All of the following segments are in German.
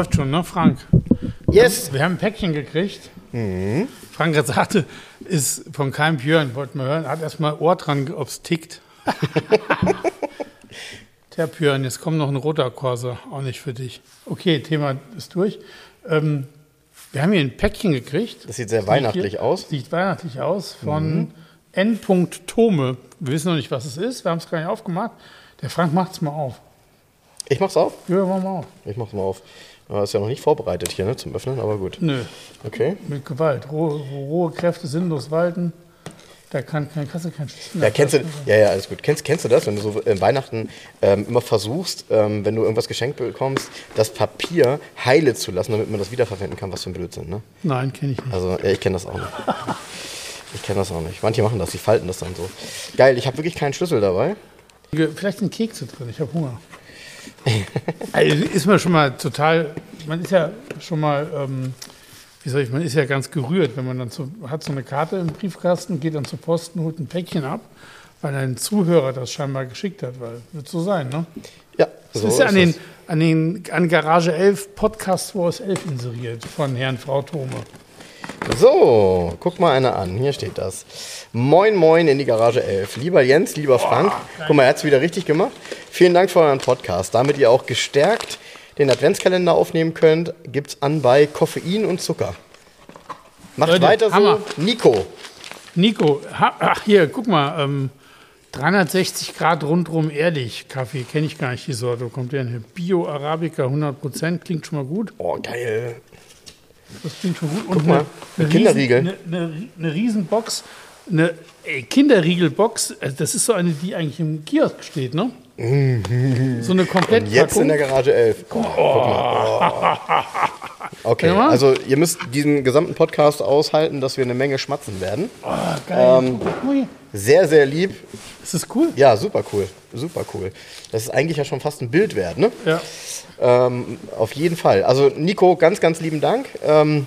Läuft schon, ne, Frank? Yes. Wir haben ein Päckchen gekriegt. Frank hat sagte, ist von keinem Björn, wollten wir hören, hat erstmal Ohr dran, ob es tickt. Der Björn, jetzt kommt noch ein roter Corsa, auch nicht für dich. Okay, Thema ist durch. Ähm, wir haben hier ein Päckchen gekriegt. Das sieht sehr weihnachtlich hier, aus. Sieht weihnachtlich aus von N. Tome. Wir wissen noch nicht, was es ist. Wir haben es gar nicht aufgemacht. Der Frank macht es mal auf. Ich mach's auf. Ja, mach mal auf. Ich mach's mal auf. Ja, ist ja noch nicht vorbereitet hier ne, zum Öffnen, aber gut. Nö, Okay. mit Gewalt. Rohe, rohe Kräfte sinnlos walten. Da kann kein Kasse kein Schlüssel Ja, mehr kennst du, ja, ja, alles gut. Kennst, kennst du das, wenn du so äh, Weihnachten ähm, immer versuchst, ähm, wenn du irgendwas geschenkt bekommst, das Papier heile zu lassen, damit man das wiederverwenden kann? Was für ein Blödsinn, ne? Nein, kenne ich nicht. Also, ja, ich kenne das auch nicht. Ich kenne das auch nicht. Manche machen das, die falten das dann so. Geil, ich habe wirklich keinen Schlüssel dabei. Vielleicht sind Kekse drin, ich habe Hunger. Also ist man schon mal total, man ist ja schon mal, ähm, wie soll ich, man ist ja ganz gerührt, wenn man dann so, hat so eine Karte im Briefkasten, geht dann zur Posten, holt ein Päckchen ab, weil ein Zuhörer das scheinbar geschickt hat, weil wird so sein, ne? Ja, Das so ist ja an den, an den an Garage 11 Podcast Wars 11 inseriert von Herrn Frau Thome. So, guck mal einer an. Hier steht das. Moin, moin in die Garage 11. Lieber Jens, lieber Frank. Guck mal, er hat es wieder richtig gemacht. Vielen Dank für euren Podcast. Damit ihr auch gestärkt den Adventskalender aufnehmen könnt, gibt's an bei Koffein und Zucker. Macht Leute, weiter Hammer. so. Nico. Nico, ha, ach hier, guck mal, ähm, 360 Grad rundrum ehrlich Kaffee, kenne ich gar nicht die Sorte. Kommt der denn? Bio Arabica 100%, klingt schon mal gut. Oh, geil. Das klingt schon gut. Guck mal, ein Kinderriegel. Riesen, eine, eine, eine Riesenbox, eine Kinderriegelbox, also das ist so eine, die eigentlich im Kiosk steht, ne? So eine komplett Jetzt in der Garage 11. Oh, guck mal. Oh. Okay, also ihr müsst diesen gesamten Podcast aushalten, dass wir eine Menge schmatzen werden. Ah, geil. Hier. Sehr, sehr lieb. Ist das cool? Ja, super cool. Super cool. Das ist eigentlich ja schon fast ein Bild wert, ne? Ja. Ähm, auf jeden Fall. Also Nico, ganz, ganz lieben Dank. Ähm,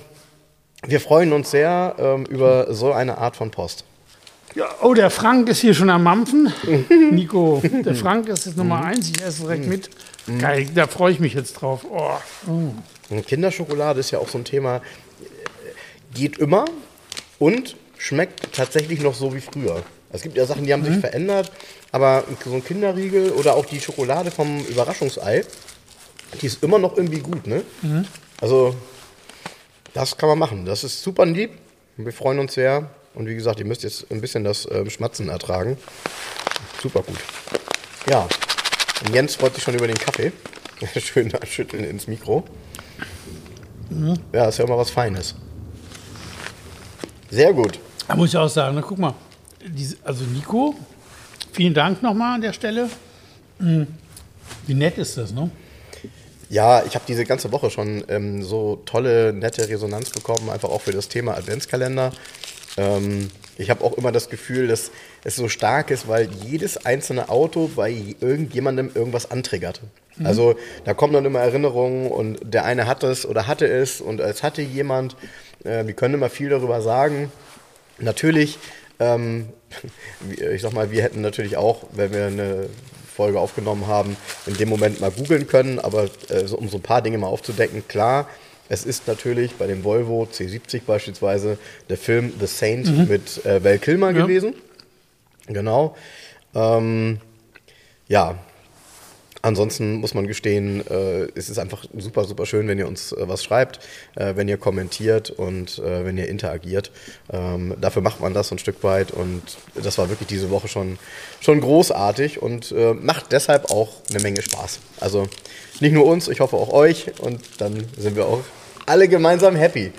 wir freuen uns sehr ähm, über so eine Art von Post. Ja. Oh, der Frank ist hier schon am Mampfen. Nico, der Frank ist jetzt Nummer eins. Ich esse direkt mit. Geil, da freue ich mich jetzt drauf. Oh. Kinderschokolade ist ja auch so ein Thema, geht immer und schmeckt tatsächlich noch so wie früher. Es gibt ja Sachen, die haben sich verändert, aber so ein Kinderriegel oder auch die Schokolade vom Überraschungsei, die ist immer noch irgendwie gut, ne? Also, das kann man machen. Das ist super lieb. Wir freuen uns sehr. Und wie gesagt, ihr müsst jetzt ein bisschen das ähm, Schmatzen ertragen. Super gut. Ja. Und Jens freut sich schon über den Kaffee. Schön schütteln ins Mikro. Ja, ist ja immer was Feines. Sehr gut. Da muss ich auch sagen, na, guck mal, diese, also Nico, vielen Dank nochmal an der Stelle. Hm, Wie nett ist das, ne? Ja, ich habe diese ganze Woche schon ähm, so tolle, nette Resonanz bekommen, einfach auch für das Thema Adventskalender. Ähm, ich habe auch immer das Gefühl, dass es so stark ist, weil jedes einzelne Auto bei irgendjemandem irgendwas antriggert. Also da kommen dann immer Erinnerungen und der eine hat es oder hatte es und es hatte jemand. Äh, wir können immer viel darüber sagen. Natürlich, ähm, ich sag mal, wir hätten natürlich auch, wenn wir eine Folge aufgenommen haben, in dem Moment mal googeln können, aber äh, so, um so ein paar Dinge mal aufzudecken, klar, es ist natürlich bei dem Volvo C70 beispielsweise der Film The Saint mit äh, Val Kilmer Ja. gewesen. Genau. Ähm, ja, Ansonsten muss man gestehen, äh, es ist einfach super, super schön, wenn ihr uns äh, was schreibt, äh, wenn ihr kommentiert und äh, wenn ihr interagiert. Ähm, dafür macht man das so ein Stück weit und das war wirklich diese Woche schon, schon großartig und äh, macht deshalb auch eine Menge Spaß. Also nicht nur uns, ich hoffe auch euch und dann sind wir auch alle gemeinsam happy.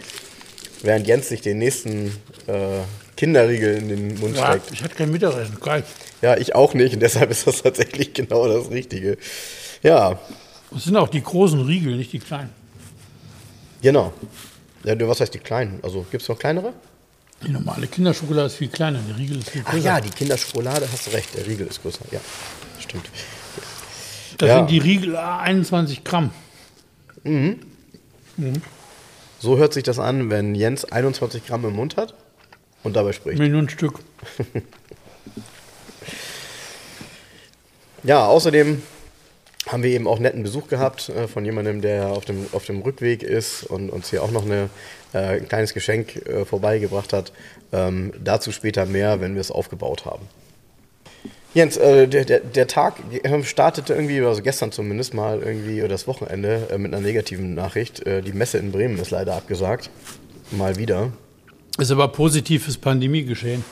Während Jens sich den nächsten äh, Kinderriegel in den Mund Ja, steckt. ich hatte kein Mittagessen. Geil. Ja, ich auch nicht und deshalb ist das tatsächlich genau das Richtige. Ja, Das sind auch die großen Riegel, nicht die kleinen. genau. Ja, was heißt die kleinen? Also gibt es noch kleinere? Die normale Kinderschokolade ist viel kleiner, die Riegel ist viel Ach größer. ja, die Kinderschokolade, hast du recht, der Riegel ist größer. Ja, stimmt. das ja. sind die Riegel ah, 21 Gramm. So hört sich das an, wenn Jens 21 Gramm im Mund hat und dabei spricht. Millionen Stück. Ja, außerdem haben wir eben auch netten Besuch gehabt äh, von jemandem, der auf dem, auf dem Rückweg ist und uns hier auch noch eine, äh, ein kleines Geschenk äh, vorbeigebracht hat. Ähm, dazu später mehr, wenn wir es aufgebaut haben. Jens, äh, der, der, der Tag äh, startete irgendwie, also gestern zumindest mal irgendwie, oder das Wochenende äh, mit einer negativen Nachricht. Die Messe in Bremen ist leider abgesagt. Mal wieder. Ist aber positiv fürs Pandemiegeschehen.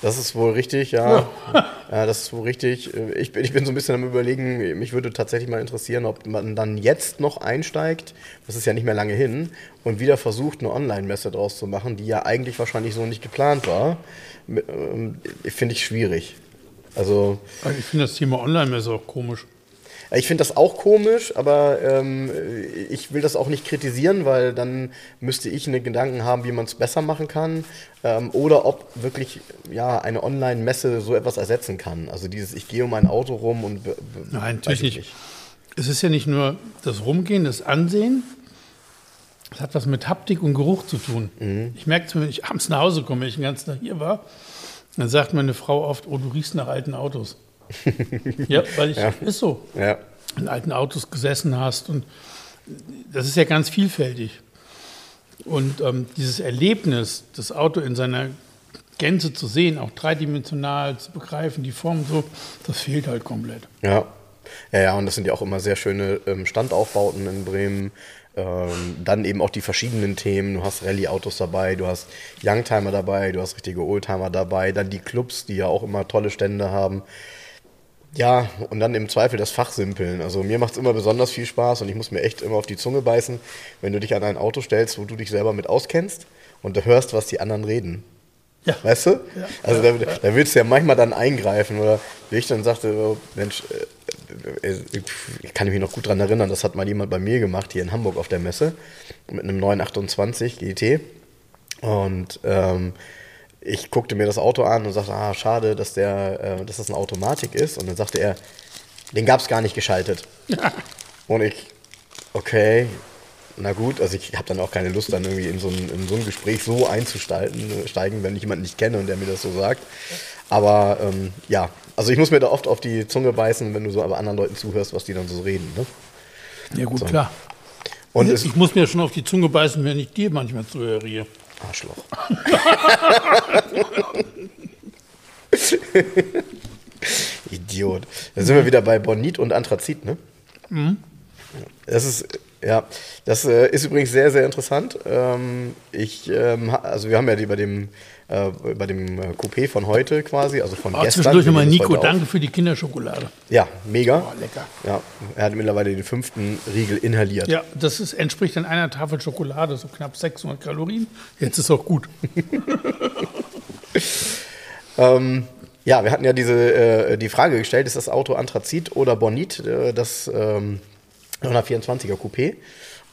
Das ist wohl richtig, ja. ja. das ist wohl richtig. Ich bin, ich bin so ein bisschen am Überlegen, mich würde tatsächlich mal interessieren, ob man dann jetzt noch einsteigt, das ist ja nicht mehr lange hin, und wieder versucht, eine Online-Messe draus zu machen, die ja eigentlich wahrscheinlich so nicht geplant war. Ähm, Finde ich schwierig. Also, Also Ich finde das Thema Online-Messe auch komisch. Ich finde das auch komisch, aber ähm, ich will das auch nicht kritisieren, weil dann müsste ich einen Gedanken haben, wie man es besser machen kann. Ähm, oder ob wirklich ja, eine Online-Messe so etwas ersetzen kann. Also dieses, ich gehe um ein Auto rum und. Nein, natürlich ich nicht. Es ist ja nicht nur das Rumgehen, das Ansehen. Es hat was mit Haptik und Geruch zu tun. Mhm. Ich merke es, wenn ich abends nach Hause komme, wenn ich den ganzen Tag hier war, dann sagt meine Frau oft, oh, du riechst nach alten Autos. ja, weil ich, ist so. Ja. in alten Autos gesessen hast. Und das ist ja ganz vielfältig. Und ähm, dieses Erlebnis, das Auto in seiner Gänze zu sehen, auch dreidimensional zu begreifen, die Form so, das fehlt halt komplett. Ja. Ja, ja, und das sind ja auch immer sehr schöne ähm, Standaufbauten in Bremen. Ähm, dann eben auch die verschiedenen Themen. Du hast Rallye-Autos dabei, du hast Youngtimer dabei, du hast richtige Oldtimer dabei, dann die Clubs, die ja auch immer tolle Stände haben. Ja, und dann im Zweifel das Fachsimpeln. Also mir macht es immer besonders viel Spaß und ich muss mir echt immer auf die Zunge beißen, wenn du dich an ein Auto stellst, wo du dich selber mit auskennst und du hörst, was die anderen reden. Ja. Weißt du? Also da, da willst du ja manchmal dann eingreifen. Oder wie ich dann sagte, oh, Mensch, äh, äh, ich kann mich noch gut dran erinnern, das hat mal jemand bei mir gemacht, hier in Hamburg auf der Messe, mit einem 928 GT. Und ähm, ich guckte mir das Auto an und sagte, ah, schade, dass, der, äh, dass das eine Automatik ist. Und dann sagte er, den gab es gar nicht geschaltet. Und ich, okay, na gut, also ich habe dann auch keine Lust, dann irgendwie in so ein, in so ein Gespräch so einzusteigen, steigen, wenn ich jemanden nicht kenne und der mir das so sagt. Aber ähm, ja, also ich muss mir da oft auf die Zunge beißen, wenn du so aber anderen Leuten zuhörst, was die dann so reden. Ne? Ja gut, klar. Und ich, ich muss mir schon auf die Zunge beißen, wenn ich dir manchmal zuhöre. hier. Arschloch. Idiot. Da sind wir wieder bei Bonit und Anthrazit, ne? Das ist, ja, das äh, ist übrigens sehr, sehr interessant. Ähm, ich, ähm, also wir haben ja die bei dem, äh, bei dem äh, Coupé von heute quasi, also von Oh, gestern. zwischendurch nochmal Nico, danke für die Kinderschokolade. Ja, mega. Oh, lecker. Ja, er hat mittlerweile den fünften Riegel inhaliert. Ja, das ist, entspricht dann einer Tafel Schokolade, so knapp 600 Kalorien. Jetzt ist auch gut. Ähm, ja, wir hatten ja diese, äh, die Frage gestellt, ist das Auto Anthrazit oder Bonit, äh, das ähm, 124er Coupé?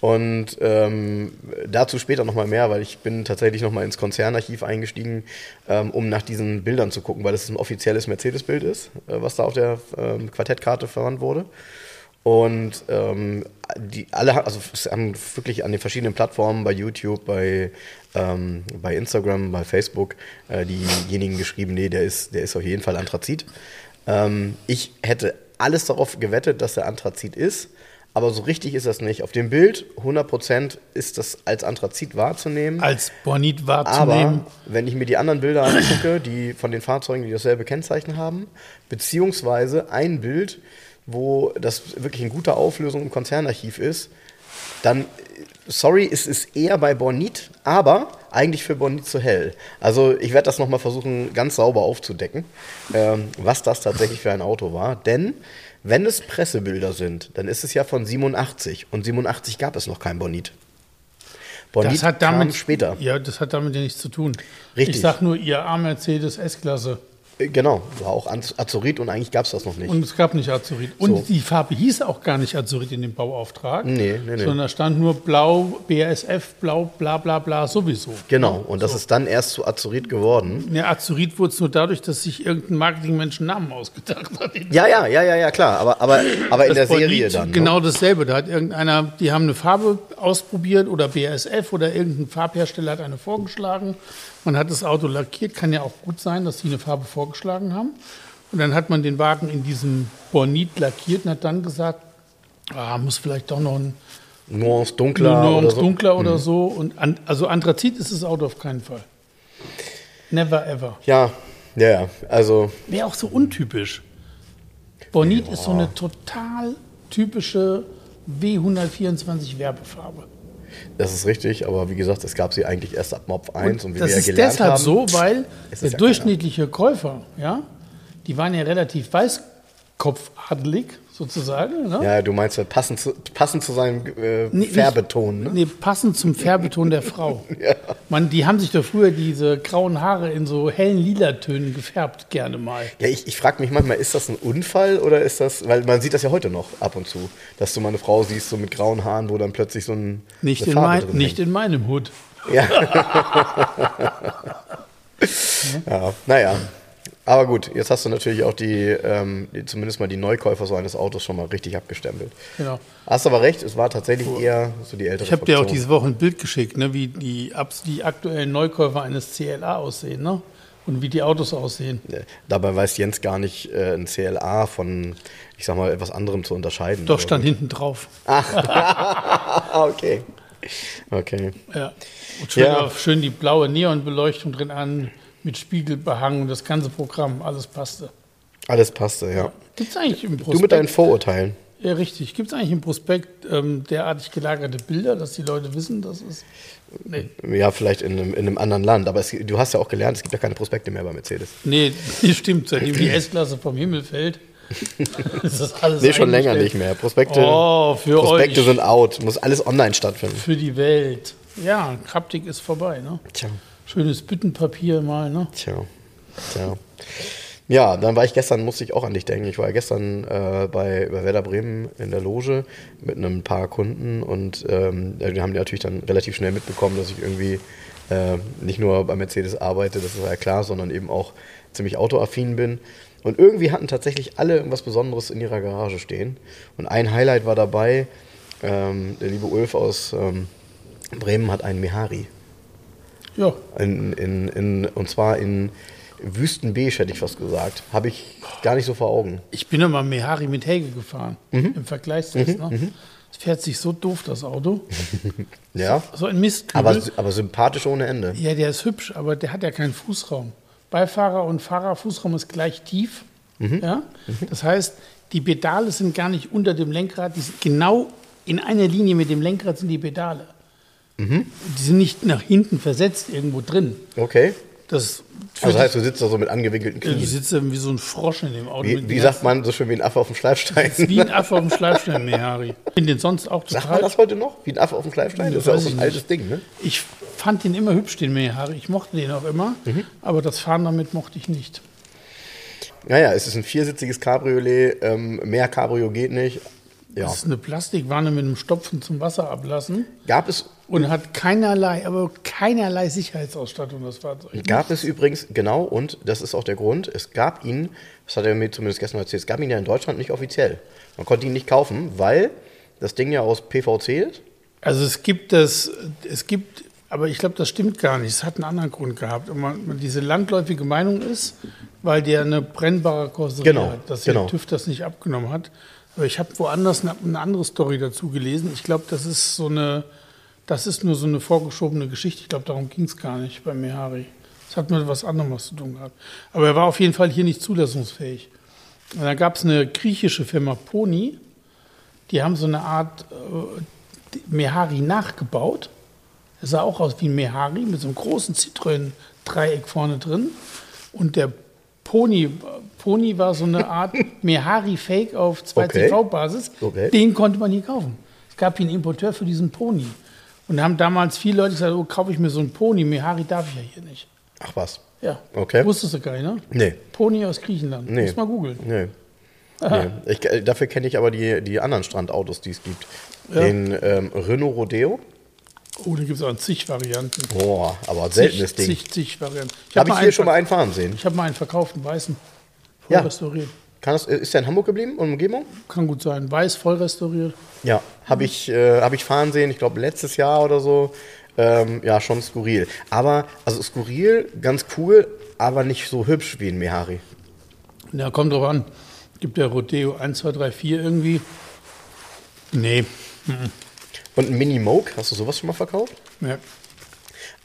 Und ähm, dazu später nochmal mehr, weil ich bin tatsächlich nochmal ins Konzernarchiv eingestiegen, ähm, um nach diesen Bildern zu gucken, weil das ein offizielles Mercedes-Bild ist, äh, was da auf der ähm, Quartettkarte verwandt wurde. Und ähm, die alle, also es haben wirklich an den verschiedenen Plattformen, bei YouTube, bei, ähm, bei Instagram, bei Facebook, äh, diejenigen geschrieben, nee, der ist, der ist auf jeden Fall Anthrazit. Ähm, ich hätte alles darauf gewettet, dass er Anthrazit ist, aber so richtig ist das nicht. Auf dem Bild 100% ist das als Anthrazit wahrzunehmen. Als Bonit wahrzunehmen. Aber wenn ich mir die anderen Bilder angucke, die von den Fahrzeugen, die dasselbe Kennzeichen haben, beziehungsweise ein Bild, wo das wirklich in guter Auflösung im Konzernarchiv ist, dann, sorry, es ist eher bei Bonit, aber eigentlich für Bonit zu hell. Also ich werde das nochmal versuchen, ganz sauber aufzudecken, ähm, was das tatsächlich für ein Auto war. Denn wenn es Pressebilder sind, dann ist es ja von 87 und 87 gab es noch kein Bonit. Bonit Das hat damit kam später. Ja, das hat damit ja nichts zu tun. Richtig. Ich sag nur IAA Mercedes S-Klasse. Genau, war auch Az- Azurit und eigentlich gab es das noch nicht. Und es gab nicht Azurit. Und So. die Farbe hieß auch gar nicht Azurit in dem Bauauftrag. Nee, nee, nee. Sondern da stand nur Blau, BASF, Blau, bla bla bla, sowieso. genau, und das ist dann erst zu Azurit geworden. Ja, Azurit wurde es nur dadurch, dass sich irgendein Marketingmensch einen Namen ausgedacht hat. Ja, ja, ja, ja, ja, klar, aber, aber, aber in der Bonit, Serie dann. ne? Genau dasselbe. Da hat irgendeiner, die haben eine Farbe ausprobiert oder BASF oder irgendein Farbhersteller hat eine vorgeschlagen. Man hat das Auto lackiert. Kann ja auch gut sein, dass die eine Farbe vorgeschlagen haben. Und dann hat man den Wagen in diesem Bonit lackiert und hat dann gesagt, ah, muss vielleicht doch noch ein Nuance dunkler Nuance oder so. Dunkler oder so. Und an, also Anthrazit ist das Auto auf keinen Fall. Never ever. Ja, ja, ja, also Wäre auch so untypisch. Bonit ist so eine total typische W124 Werbefarbe. Das ist richtig, aber wie gesagt, es gab sie eigentlich erst ab Mopf 1 und, wie das wir ja ist gelernt deshalb haben. so, weil Es ist der ja durchschnittliche Käufer, ja, die waren ja relativ weißkopfadelig sozusagen. Ne? Ja, du meinst ja passend zu, passend zu seinem äh, Nee, Färbeton, ne? Nee, passend zum Färbeton der Frau. Man, die haben sich doch früher diese grauen Haare in so hellen Lilatönen gefärbt, gerne mal. Ja, ich, ich frage mich manchmal, ist das ein Unfall oder ist das, weil man sieht das ja heute noch ab und zu, dass du mal eine Frau siehst, so mit grauen Haaren, wo dann plötzlich so ein Nicht, in, mein, nicht in meinem Hut. Ja, naja. Aber gut, jetzt hast du natürlich auch die, ähm, die, zumindest mal die Neukäufer so eines Autos schon mal richtig abgestempelt. Genau. Hast aber recht, es war tatsächlich eher so die ältere Ich habe dir auch diese Woche ein Bild geschickt, ne, wie die, die aktuellen Neukäufer eines CLA aussehen ne? und wie die Autos aussehen. Äh, Dabei weiß Jens gar nicht, äh, ein CLA von, ich sag mal, etwas anderem zu unterscheiden. Doch, Aber stand hinten drauf. Ah, okay. Okay. Ja. Und schön, Ja. schön die blaue Neonbeleuchtung drin an, mit Spiegelbehang und das ganze Programm, alles passte. Alles passte, ja. Gibt es eigentlich im Du mit deinen Prospekt, Vorurteilen. ja, richtig, gibt es eigentlich im Prospekt ähm, derartig gelagerte Bilder, dass die Leute wissen, dass es. Nee, Ja, vielleicht in einem, in einem anderen Land. Aber es, du hast ja auch gelernt, es gibt ja keine Prospekte mehr bei Mercedes. nee, stimmt, seitdem die S-Klasse vom Himmel fällt. ist das alles Nee, schon länger nicht mehr. Prospekte, Oh, für Prospekte euch. sind out. Muss alles online stattfinden. Für die Welt. Ja, Kraptik ist vorbei, ne? Tja, Schönes Büttenpapier mal, ne? tja, tja. Ja, dann war ich gestern, musste ich auch an dich denken. Ich war gestern äh, bei, bei Werder Bremen in der Loge mit einem paar Kunden und ähm, die haben natürlich dann relativ schnell mitbekommen, dass ich irgendwie äh, nicht nur bei Mercedes arbeite, das ist ja klar, sondern eben auch ziemlich autoaffin bin. Und irgendwie hatten tatsächlich alle irgendwas Besonderes in ihrer Garage stehen. Und ein Highlight war dabei, ähm, der liebe Ulf aus ähm, Bremen hat einen Mehari. Ja, In, in, in, und zwar in Wüstenbeige, hätte ich fast gesagt. Habe ich gar nicht so vor Augen. ich bin immer Mehari mit Helge gefahren. Mhm. Im Vergleichstest, ne? Es fährt sich so doof, das Auto. Ja. So ein Mistkübel. Aber, aber sympathisch ohne Ende. ja, der ist hübsch, aber der hat ja keinen Fußraum. Beifahrer und Fahrerfußraum ist gleich tief. Mhm. Ja? Das heißt, die Pedale sind gar nicht unter dem Lenkrad, die sind genau in einer Linie mit dem Lenkrad sind die Pedale. Mhm. Die sind nicht nach hinten versetzt irgendwo drin. Okay. Das Also heißt, du sitzt da so mit angewinkelten du Knien. sitzt wie so ein Frosch in dem Auto. Wie, wie sagt man so schön wie ein Affe auf dem Schleifstein? Wie ein Affe auf dem Schleifstein, Mehari. Ich finde den sonst auch Sagt man total. das heute noch? Wie ein Affe auf dem Schleifstein? Das ist ja auch so ein altes Ding, ne? Ich fand den immer hübsch, den Mehari. Ich mochte den auch immer. Mhm. Aber das Fahren damit mochte ich nicht. Naja, es ist ein viersitziges Cabriolet. Ähm, mehr Cabrio geht nicht. Ja. Das ist eine Plastikwanne mit einem Stopfen zum Wasser ablassen Gab es, und hat keinerlei, aber keinerlei Sicherheitsausstattung, das Fahrzeug. gab es übrigens, genau, und das ist auch der Grund, es gab ihn, das hat er mir zumindest gestern erzählt, es gab ihn ja in Deutschland nicht offiziell. Man konnte ihn nicht kaufen, weil das Ding ja aus PVC ist. Also es gibt das, es gibt, aber ich glaube, das stimmt gar nicht. Es hat einen anderen Grund gehabt. Und man, diese landläufige Meinung ist, weil der eine brennbare Karosserie Genau, hat, dass genau. der TÜV das nicht abgenommen hat. Aber ich habe woanders eine, eine andere Story dazu gelesen. Ich glaube, das ist so eine, das ist nur so eine vorgeschobene Geschichte. Ich glaube, darum ging es gar nicht bei Mehari. Das hat mit was anderem was zu tun gehabt. Aber er war auf jeden Fall hier nicht zulassungsfähig. Und dann gab es eine griechische Firma Pony, die haben so eine Art äh, Mehari nachgebaut. Er sah auch aus wie ein Mehari mit so einem großen Zitronen-Dreieck vorne drin. Und der Pony, Pony war so eine Art Mehari-Fake auf Okay. 2CV-Basis. Okay. Den konnte man hier kaufen. Es gab hier einen Importeur für diesen Pony. Und da haben damals viele Leute gesagt, oh, kaufe ich mir so einen Pony, Mehari darf ich ja hier nicht. Ach was. Ja. Okay. Wusstest du gar nicht, ne? Nee. Pony aus Griechenland. Nee. Muss mal googeln. Nee. nee. Ich, äh, dafür kenne ich aber die, die anderen Strandautos, die es gibt. Ja. Den ähm, Renault Rodeo. Oh, da gibt es auch zig Varianten. Boah, aber seltenes zig, Ding. Zig, zig Varianten. Habe ich mal hier schon mal einen fahren sehen. Ich habe mal einen verkauft, einen weißen. Voll Ja. restauriert. Das, ist der in Hamburg geblieben, und Umgebung? Kann gut sein. Weiß, voll restauriert. Ja, habe ich, äh, hab ich fahren sehen, ich glaube letztes Jahr oder so. Ähm, ja, schon skurril. Aber, also skurril, ganz cool, aber nicht so hübsch wie ein Mehari. Ja, kommt drauf an. Gibt der Rodeo 1, 2, 3, 4 irgendwie? Nee. Und ein Mini Moke, hast du sowas schon mal verkauft? Ja.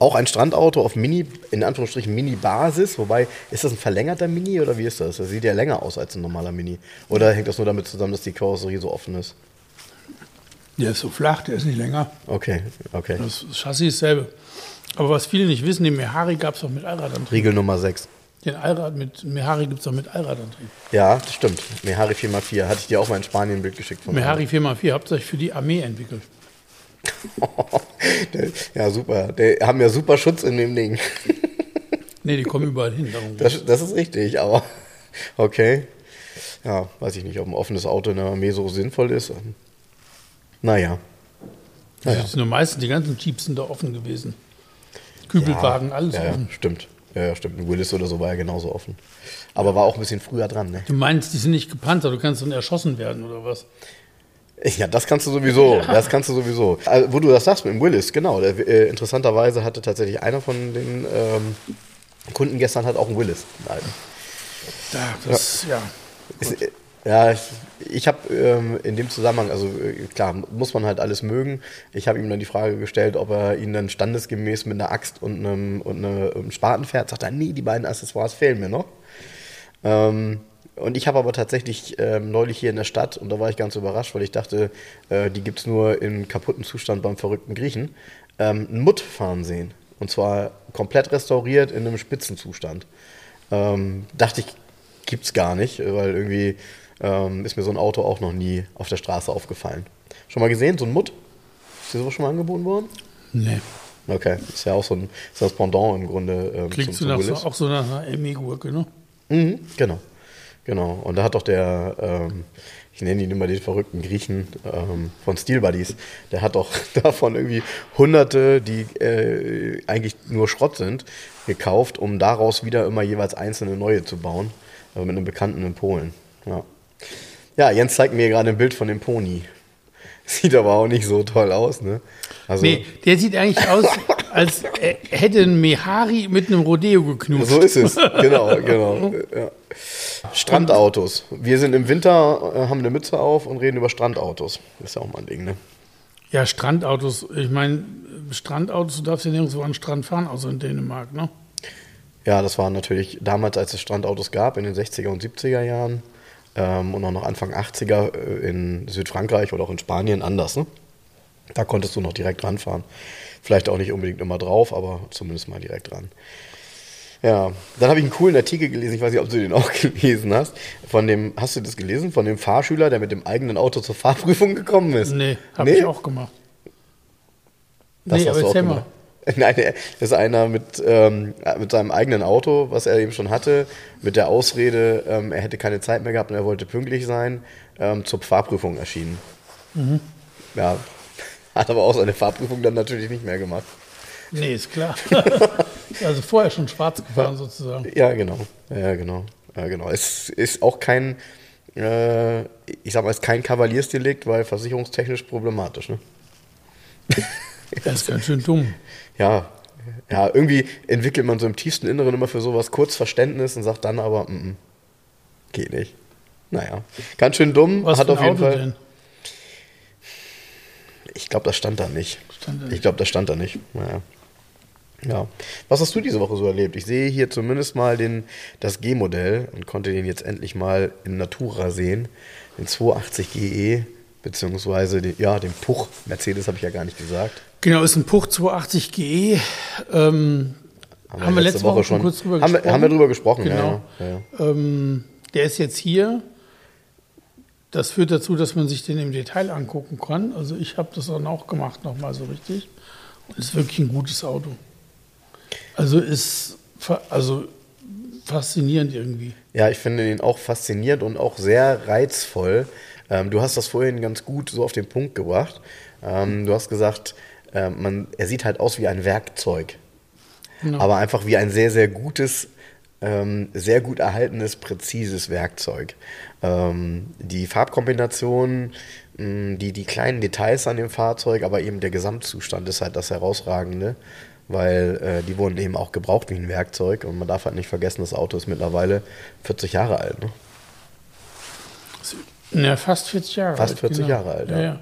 Auch ein Strandauto auf Mini, in Anführungsstrichen Mini-Basis, wobei, ist das ein verlängerter Mini oder wie ist das? Das sieht ja länger aus als ein normaler Mini. Oder hängt das nur damit zusammen, dass die Karosserie so offen ist? Der ist so flach, der ist nicht länger. Okay, okay. Das Chassis ist dasselbe. Aber was viele nicht wissen, den Mehari gab es auch mit Allradantrieb. Riegel Nummer 6. Den Allrad mit Mehari gibt es auch mit Allradantrieb. Ja, das stimmt. Mehari 4x4. Hatte ich dir auch mal in Spanien ein Bild geschickt von. Mehari 4x4 hauptsächlich für die Armee entwickelt. Ja, super. Die haben ja super Schutz in dem Ding. Nee, die kommen überall hin. Das, das ist richtig, aber okay. Ja, weiß ich nicht, ob ein offenes Auto in der Armee so sinnvoll ist. Ähm, Naja. Das sind meistens die ganzen Jeeps sind da offen gewesen. Kübelwagen, alles ja, ja, offen. stimmt. Ja, ja, stimmt. Ein Willis oder so war ja genauso offen. Aber war auch ein bisschen früher dran, ne? Du meinst, die sind nicht gepanzert, du kannst dann erschossen werden oder was? Ja, das kannst du sowieso. Das kannst du sowieso. Also, wo du das sagst mit dem Willis, genau. Der, äh, interessanterweise hatte tatsächlich einer von den ähm, Kunden gestern hat auch einen Willis. Ja, das, ja. Ist, äh, ja, ich, ich habe ähm, in dem Zusammenhang, also äh, klar, muss man halt alles mögen. Ich habe ihm dann die Frage gestellt, ob er ihn dann standesgemäß mit einer Axt und einem, und eine, einem Spaten fährt. Sagt er, nee, die beiden Accessoires fehlen mir noch. Ähm, und ich habe aber tatsächlich ähm, neulich hier in der Stadt, und da war ich ganz überrascht, weil ich dachte, äh, die gibt es nur in kaputten Zustand beim verrückten Griechen, ähm, einen Mutt fahren sehen. Und zwar komplett restauriert in einem Spitzenzustand. Ähm, dachte ich, gibt's gar nicht, weil irgendwie ähm, ist mir so ein Auto auch noch nie auf der Straße aufgefallen. Schon mal gesehen, so ein Mutt? Ist dir sowas schon mal angeboten worden? Nee. Okay, ist ja auch so ein ist das Pendant im Grunde ähm, Klingt so nach so, auch so nach einer ME-Gurke, ne? Mhm, genau. Genau. Und da hat doch der, ähm, ich nenne ihn immer den verrückten Griechen ähm, von Steel Buddies, der hat doch davon irgendwie Hunderte, die äh, eigentlich nur Schrott sind, gekauft, um daraus wieder immer jeweils einzelne neue zu bauen. Aber mit einem Bekannten in Polen. Ja. ja, Jens zeigt mir gerade ein Bild von dem Pony. Sieht aber auch nicht so toll aus, ne? Also, Nee, der sieht eigentlich aus, als äh, hätte ein Mehari mit einem Rodeo geknutscht. So ist es, genau, genau. Ja. Strandautos. Wir sind im Winter, äh, haben eine Mütze auf und reden über Strandautos. Das ist ja auch mal ein Ding, ne? Ja, Strandautos. Ich meine, Strandautos, du darfst ja nirgendwo an den Strand fahren, außer in Dänemark, ne? Ja, das war natürlich damals, als es Strandautos gab, in den 60er und 70er Jahren ähm, und auch noch Anfang 80er äh, in Südfrankreich oder auch in Spanien anders, ne? Da konntest du noch direkt ranfahren. Vielleicht auch nicht unbedingt immer drauf, aber zumindest mal direkt ran. Ja, dann habe ich einen coolen Artikel gelesen, ich weiß nicht, ob du den auch gelesen hast, von dem, hast du das gelesen, von dem Fahrschüler, der mit dem eigenen Auto zur Fahrprüfung gekommen ist? Nee, habe Nee? ich auch gemacht. Das nee, hast aber du auch erzähl mal. gemacht. Nein, das ist einer mit, ähm, mit seinem eigenen Auto, was er eben schon hatte, mit der Ausrede, ähm, er hätte keine Zeit mehr gehabt und er wollte pünktlich sein, ähm, zur Fahrprüfung erschienen. Mhm. Ja, hat aber auch seine Fahrprüfung dann natürlich nicht mehr gemacht. Nee, ist klar. also vorher schon schwarz gefahren sozusagen. Ja, genau. Ja, genau. Ja, genau. Es ist auch kein, äh, ich sag mal, es ist kein Kavaliersdelikt, weil versicherungstechnisch problematisch, ne? Das ist ganz schön dumm. ja, ja, irgendwie entwickelt man so im tiefsten Inneren immer für sowas kurz Verständnis und sagt dann aber, mm, mm, geht nicht. Naja, ganz schön dumm, Was hat für ein auf jeden Auto Fall. denn? Ich glaube, das stand da nicht. Stand da Ich glaube, das stand da nicht. Naja. Ja. Was hast du diese Woche so erlebt? Ich sehe hier zumindest mal den, das G-Modell und konnte den jetzt endlich mal in Natura sehen. Den 280 GE, beziehungsweise den, ja, den Puch. Mercedes habe ich ja gar nicht gesagt. Genau, ist ein Puch 280 GE. Ähm, haben, wir letzte Woche, schon kurz drüber haben gesprochen. Haben wir drüber gesprochen, Genau. ja, ja. Ähm, der ist jetzt hier. Das führt dazu, dass man sich den im Detail angucken kann. Also ich habe das dann auch gemacht, nochmal so richtig. Und ist wirklich ein gutes Auto. Also ist also faszinierend irgendwie. Ja, ich finde ihn auch faszinierend und auch sehr reizvoll. Ähm, du hast das vorhin ganz gut so auf den Punkt gebracht. Ähm, du hast gesagt, äh, man, er sieht halt aus wie ein Werkzeug. Genau. Aber einfach wie ein sehr, sehr gutes, ähm, sehr gut erhaltenes, präzises Werkzeug. Ähm, die Farbkombination, mh, die, die kleinen Details an dem Fahrzeug, aber eben der Gesamtzustand ist halt das Herausragende, weil äh, die wurden eben auch gebraucht wie ein Werkzeug und man darf halt nicht vergessen, das Auto ist mittlerweile 40 Jahre alt. Ne? Ja, fast 40 Jahre Fast alt. 40 Jahre alt, ja. ja.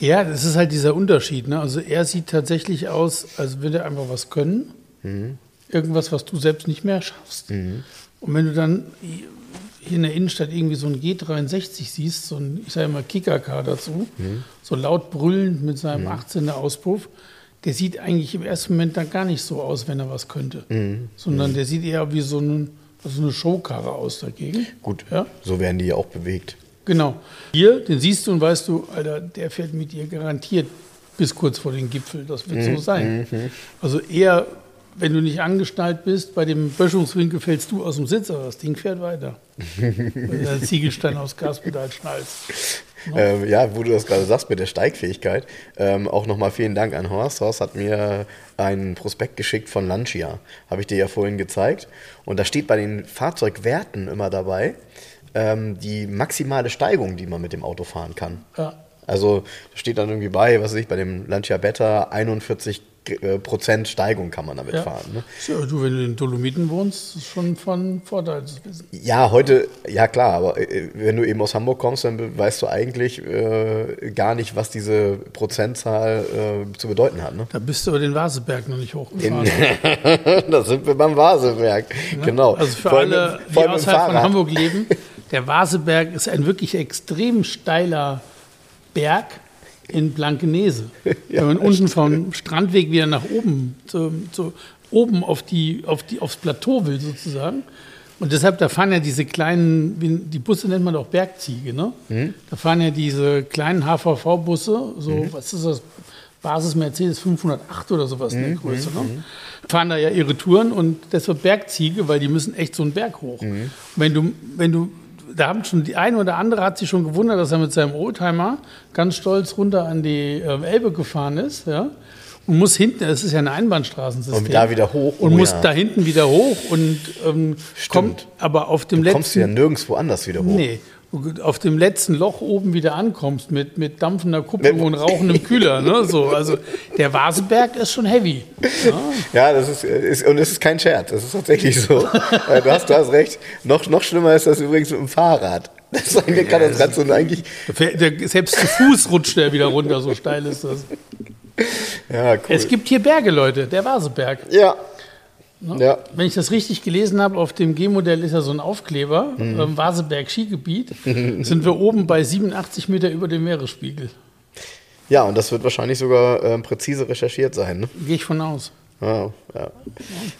ja. Das ist halt dieser Unterschied. Ne? Also er sieht tatsächlich aus, als würde er einfach was können. Mhm. Irgendwas, was du selbst nicht mehr schaffst. Und wenn du dann hier in der Innenstadt irgendwie so ein G63 siehst, so ein, ich sage mal, Kickercar dazu, Mhm. so laut brüllend mit seinem 18er Auspuff, der sieht eigentlich im ersten Moment dann gar nicht so aus, wenn er was könnte. Mhm. Sondern der sieht eher wie so, ein, so eine Showkarre aus dagegen. Gut, Ja? so werden die ja auch bewegt. Genau. Hier, den siehst du und weißt du, Alter, der fährt mit dir garantiert bis kurz vor den Gipfel. Das wird Mhm. so sein. Also eher, wenn du nicht angeschnallt bist, bei dem Böschungswinkel fällst du aus dem Sitz, aber das Ding fährt weiter. wenn du einen Ziegelstein aufs Gaspedal schnallst. Ähm, ja, wo du das gerade sagst mit der Steigfähigkeit, ähm, auch nochmal vielen Dank an Horst. Horst hat mir einen Prospekt geschickt von Lancia, habe ich dir ja vorhin gezeigt. Und da steht bei den Fahrzeugwerten immer dabei ähm, die maximale Steigung, die man mit dem Auto fahren kann. Ja. Also da steht dann irgendwie bei, was weiß ich, bei dem Lancia Beta 41 äh, Prozent Steigung kann man damit Ja. fahren. Ne? Ja, du, wenn du in Dolomiten wohnst, ist schon von Vorteil zu wissen. Ja, heute, ja klar, aber äh, wenn du eben aus Hamburg kommst, dann weißt du eigentlich äh, gar nicht, was diese Prozentzahl äh, zu bedeuten hat. Ne? Da bist du aber den Vaseberg noch nicht hochgefahren. da sind wir beim Vaseberg. Genau. Also für Vor alle, im- die außerhalb von. Hamburg leben, der Vaseberg ist ein wirklich extrem steiler Berg in Blankenese. Wenn man unten vom Strandweg wieder nach oben, zu, zu, oben auf die, auf die, aufs Plateau will sozusagen. Und deshalb, da fahren ja diese kleinen, die Busse nennt man doch Bergziege, ne? Mhm. Da fahren ja diese kleinen HVV-Busse, so, was ist das? Basis Mercedes 508 oder sowas in der Größe, ne? Fahren da ja ihre Touren und deshalb Bergziege, weil die müssen echt so einen Berg hoch. Wenn du, wenn du, da haben schon die eine oder andere hat sich schon gewundert, dass er mit seinem Oldtimer ganz stolz runter an die äh, Elbe gefahren ist, ja. Und muss hinten, das ist ja ein Einbahnstraßensystem. Und da wieder hoch, Und oh muss ja. da hinten wieder hoch und ähm, kommt aber auf dem letzten. Kommst du ja nirgendwo anders wieder hoch. Nee, du auf dem letzten Loch oben wieder ankommst mit, mit dampfender Kupplung und rauchendem Kühler. Ne? So, also der Vaseberg ist schon heavy. Ja, das ist, ist und es ist kein Scherz, das ist tatsächlich so. Äh, du, hast, du hast recht. Noch, noch schlimmer ist das übrigens mit dem Fahrrad. Das ist eine Katastrophe. Und eigentlich, der, selbst zu Fuß rutscht der wieder runter, so steil ist das. ja, cool. Es gibt hier Berge, Leute, der Vaseberg. ja. Ja, Wenn ich das richtig gelesen habe, auf dem G-Modell ist ja so ein Aufkleber, Mhm. ähm, Vaseberg Skigebiet, sind wir oben bei 87 Meter über dem Meeresspiegel. ja, und das wird wahrscheinlich sogar ähm, präzise recherchiert sein. Ne? Gehe ich von aus. Ja, ja.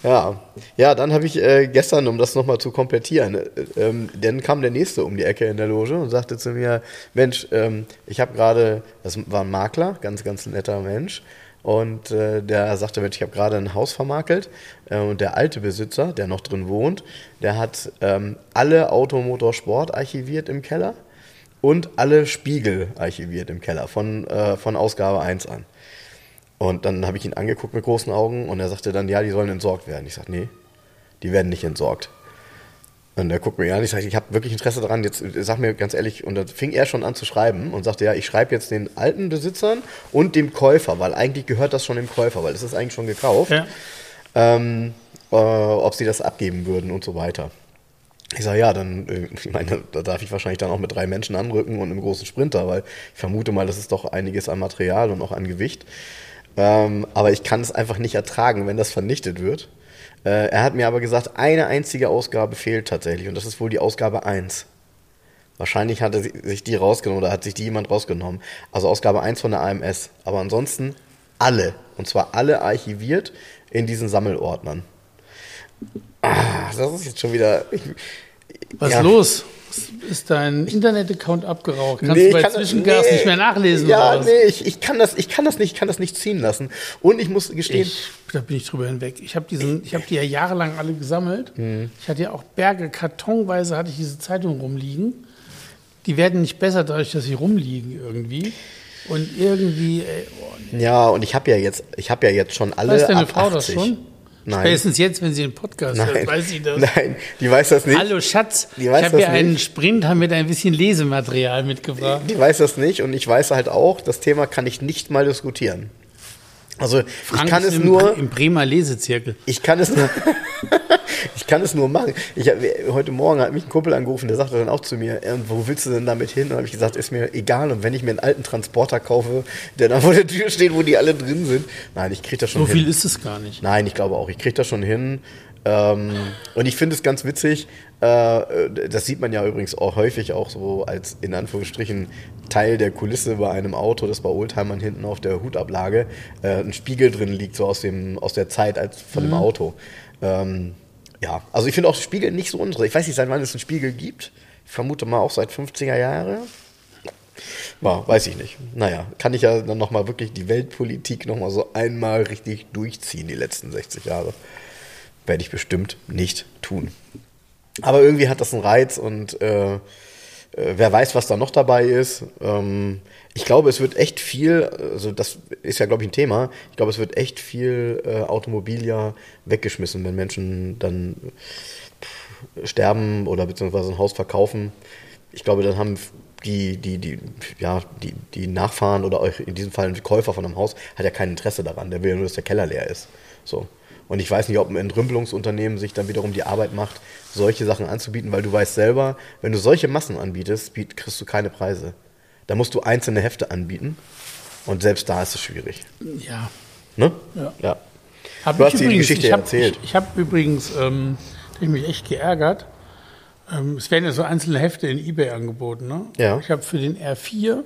ja. ja dann habe ich äh, gestern, um das nochmal zu komplettieren, äh, ähm, dann kam der Nächste um die Ecke in der Loge und sagte zu mir, Mensch, ähm, ich habe gerade, das war ein Makler, ganz, ganz netter Mensch, und äh, der sagte, ich habe gerade ein Haus vermakelt äh, und der alte Besitzer, der noch drin wohnt, der hat ähm, alle Automotorsport archiviert im Keller und alle Spiegel archiviert im Keller von, äh, von Ausgabe 1 an. Und dann habe ich ihn angeguckt mit großen Augen und er sagte dann, ja, die sollen entsorgt werden. Ich sage, nee, die werden nicht entsorgt. Und er guckt mir an, ich sage, ich habe wirklich Interesse daran, jetzt sag mir ganz ehrlich, und da fing er schon an zu schreiben und sagte, ja, ich schreibe jetzt den alten Besitzern und dem Käufer, weil eigentlich gehört das schon dem Käufer, weil es ist eigentlich schon gekauft, Ja. ähm, äh, ob sie das abgeben würden und so weiter. Ich sage, ja, dann, äh, ich meine, da darf ich wahrscheinlich dann auch mit drei Menschen anrücken und einem großen Sprinter, weil ich vermute mal, das ist doch einiges an Material und auch an Gewicht. Ähm, aber ich kann es einfach nicht ertragen, wenn das vernichtet wird. Äh, er hat mir aber gesagt, eine einzige Ausgabe fehlt tatsächlich und das ist wohl die Ausgabe 1. Wahrscheinlich hat er si- sich die rausgenommen oder hat sich die jemand rausgenommen. Also Ausgabe 1 von der AMS. Aber ansonsten alle. Und zwar alle archiviert in diesen Sammelordnern. Ah, das ist jetzt schon wieder. Ich, Was ja. los? Ist dein Internet-Account abgeraucht? Kannst Nee, du bei kann- Zwischengas nee. nicht mehr nachlesen Ja, nee, ich, ich, kann das, ich kann das nicht, ich kann das nicht ziehen lassen. Und ich muss gestehen, Ich, da bin ich drüber hinweg. Ich habe habe die ja jahrelang alle gesammelt. Mhm. Ich hatte ja auch Berge, kartonweise hatte ich diese Zeitungen rumliegen. Die werden nicht besser dadurch, dass sie rumliegen irgendwie. Und irgendwie, ey, oh, nee. ja, und ich habe ja jetzt, ich habe ja jetzt schon alle weiß deine ab Frau das 80. schon? Nein. Spätestens jetzt, wenn sie den Podcast hört, Nein, weiß sie das. Nein, die weiß das nicht. Hallo Schatz, Die ich habe hier einen nicht. Sprint, haben mit ein bisschen Lesematerial mitgebracht. Die weiß das nicht und ich weiß halt auch, das Thema kann ich nicht mal diskutieren. Also Frank ich kann es im, nur, im Bremer Lesezirkel. ich kann es nur, ich kann es nur machen. Ich heute Morgen hat mich ein Kumpel angerufen, der sagte dann auch zu mir, äh, wo willst du denn damit hin? Und habe ich gesagt, ist mir egal. Und wenn ich mir einen alten Transporter kaufe, der dann vor der Tür steht, wo die alle drin sind, nein, ich kriege das schon So hin. viel ist es gar nicht. Nein, ich glaube auch, ich kriege das schon hin. Ähm, und ich finde es ganz witzig, äh, das sieht man ja übrigens auch häufig auch so als in Anführungsstrichen Teil der Kulisse bei einem Auto, das bei Oldtimern hinten auf der Hutablage äh, ein Spiegel drin liegt, so aus, dem, aus der Zeit als von dem Auto. Ähm, ja, also ich finde auch Spiegel nicht so uninteressant. Ich weiß nicht, seit wann es einen Spiegel gibt. Ich vermute mal auch seit 50er Jahre. Ja, weiß ich nicht. Naja, kann ich ja dann nochmal wirklich die Weltpolitik nochmal so einmal richtig durchziehen, die letzten 60 Jahre. Werde ich bestimmt nicht tun. Aber irgendwie hat das einen Reiz und äh, äh, wer weiß, was da noch dabei ist. Ähm, ich glaube, es wird echt viel, also das ist ja, glaube ich, ein Thema. Ich glaube, es wird echt viel äh, Automobilia weggeschmissen, wenn Menschen dann sterben oder beziehungsweise ein Haus verkaufen. Ich glaube, dann haben die, die, die, ja, die, die Nachfahren oder euch in diesem Fall ein Käufer von einem Haus hat ja kein Interesse daran. Der will ja nur, dass der Keller leer ist. So. Und ich weiß nicht, ob ein Entrümpelungsunternehmen sich dann wiederum die Arbeit macht, solche Sachen anzubieten, weil du weißt selber, wenn du solche Massen anbietest, biet, kriegst du keine Preise. Da musst du einzelne Hefte anbieten und selbst da ist es schwierig. Ja. Ne? Ja. ja. Hab Du ich hast die übrigens- Geschichte ich hab, erzählt. Ich, ich habe übrigens, ähm, da hab ich mich echt geärgert. Ähm, es werden ja so einzelne Hefte in eBay angeboten. Ne? Ja. Ich habe für den R4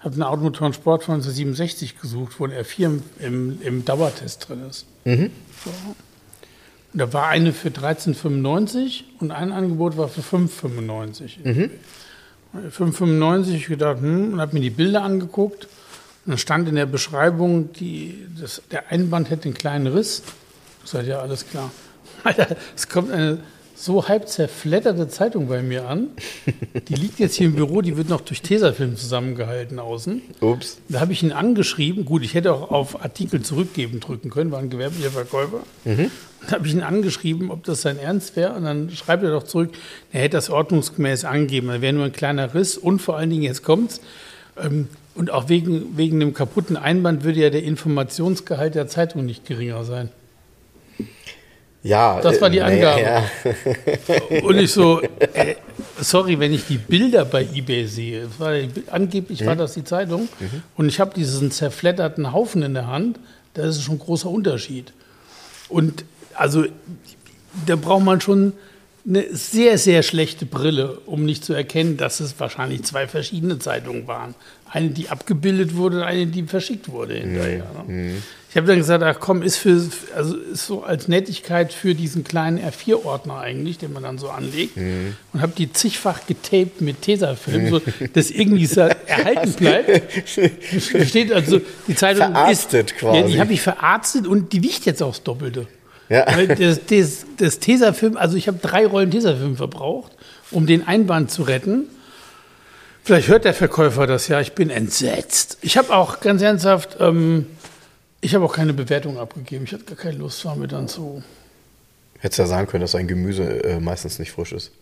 habe einen Automotoren Sport von 1967 gesucht, wo ein R4 im, im, im dauertest drin ist. Mhm. So. Da war eine für 13,95 und ein Angebot war für 5,95. Mhm. 5,95 habe ich gedacht, hm, und habe mir die Bilder angeguckt. Und dann stand in der Beschreibung, die, das, der Einband hätte einen kleinen Riss. Ich sagte, ja, alles klar. Es kommt eine so halb zerfletterte Zeitung bei mir an. Die liegt jetzt hier im Büro, die wird noch durch Tesafilm zusammengehalten außen. Ups. Da habe ich ihn angeschrieben. Gut, ich hätte auch auf Artikel zurückgeben drücken können, war ein gewerblicher Verkäufer. Da habe ich ihn angeschrieben, ob das sein Ernst wäre. Und dann schreibt er doch zurück, er hätte das ordnungsgemäß angegeben. Da wäre nur ein kleiner Riss. Und vor allen Dingen, jetzt kommt's. Ähm, und auch wegen, wegen dem kaputten Einband würde ja der Informationsgehalt der Zeitung nicht geringer sein. Ja, Das war die äh, Angabe. Ja. Und ich so, äh, sorry, wenn ich die Bilder bei eBay sehe, das war, angeblich war das die Zeitung, und ich habe diesen zerfledderten Haufen in der Hand, da ist schon ein großer Unterschied. Und also, da braucht man schon eine sehr, sehr schlechte Brille, um nicht zu erkennen, dass es wahrscheinlich zwei verschiedene Zeitungen waren. Eine, die abgebildet wurde, und eine, die verschickt wurde hinterher. Ne? Ich habe dann gesagt, ach komm, ist für, also ist so als Nettigkeit für diesen kleinen R4-Ordner eigentlich, den man dann so anlegt. Und habe die zigfach getaped mit Tesafilm, so dass irgendwie es erhalten bleibt. Steht also, die Zeitung Verarztet ist, quasi. Ja, die habe ich verarztet und die wiegt jetzt auch das Doppelte. Ja. Weil das, das, das Tesafilm, also ich habe drei Rollen Tesafilm verbraucht, um den Einband zu retten. Vielleicht hört der Verkäufer das ja, ich bin entsetzt. Ich habe auch ganz ernsthaft, ähm, ich habe auch keine Bewertung abgegeben. Ich hatte gar keine Lust, war mir dann so. Hättest ja sagen können, dass sein Gemüse äh, meistens nicht frisch ist.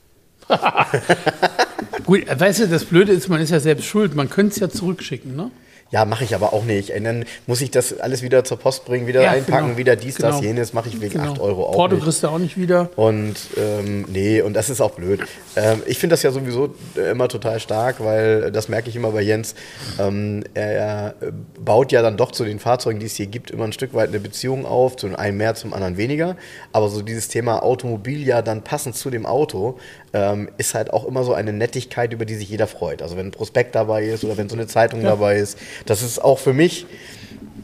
Gut, weißt du, das Blöde ist, man ist ja selbst schuld. Man könnte es ja zurückschicken, ne? Ja, mache ich aber auch nicht. Und dann muss ich das alles wieder zur Post bringen, wieder Ja, einpacken, genau. wieder dies, das, Genau. jenes, mache ich wegen Genau. 8 Euro auch Porto nicht. kriegst du auch nicht wieder. Und ähm, nee, und das ist auch blöd. Ähm, ich finde das ja sowieso äh, immer total stark, weil äh, das merke ich immer bei Jens. Ähm, er, äh, baut ja dann doch zu den Fahrzeugen, die es hier gibt, immer ein Stück weit eine Beziehung auf, zu dem einen mehr, zum anderen weniger. Aber so dieses Thema Automobil ja dann passend zu dem Auto ähm, ist halt auch immer so eine Nettigkeit, über die sich jeder freut. Also wenn ein Prospekt dabei ist oder wenn so eine Zeitung Ja. dabei ist, das ist auch für mich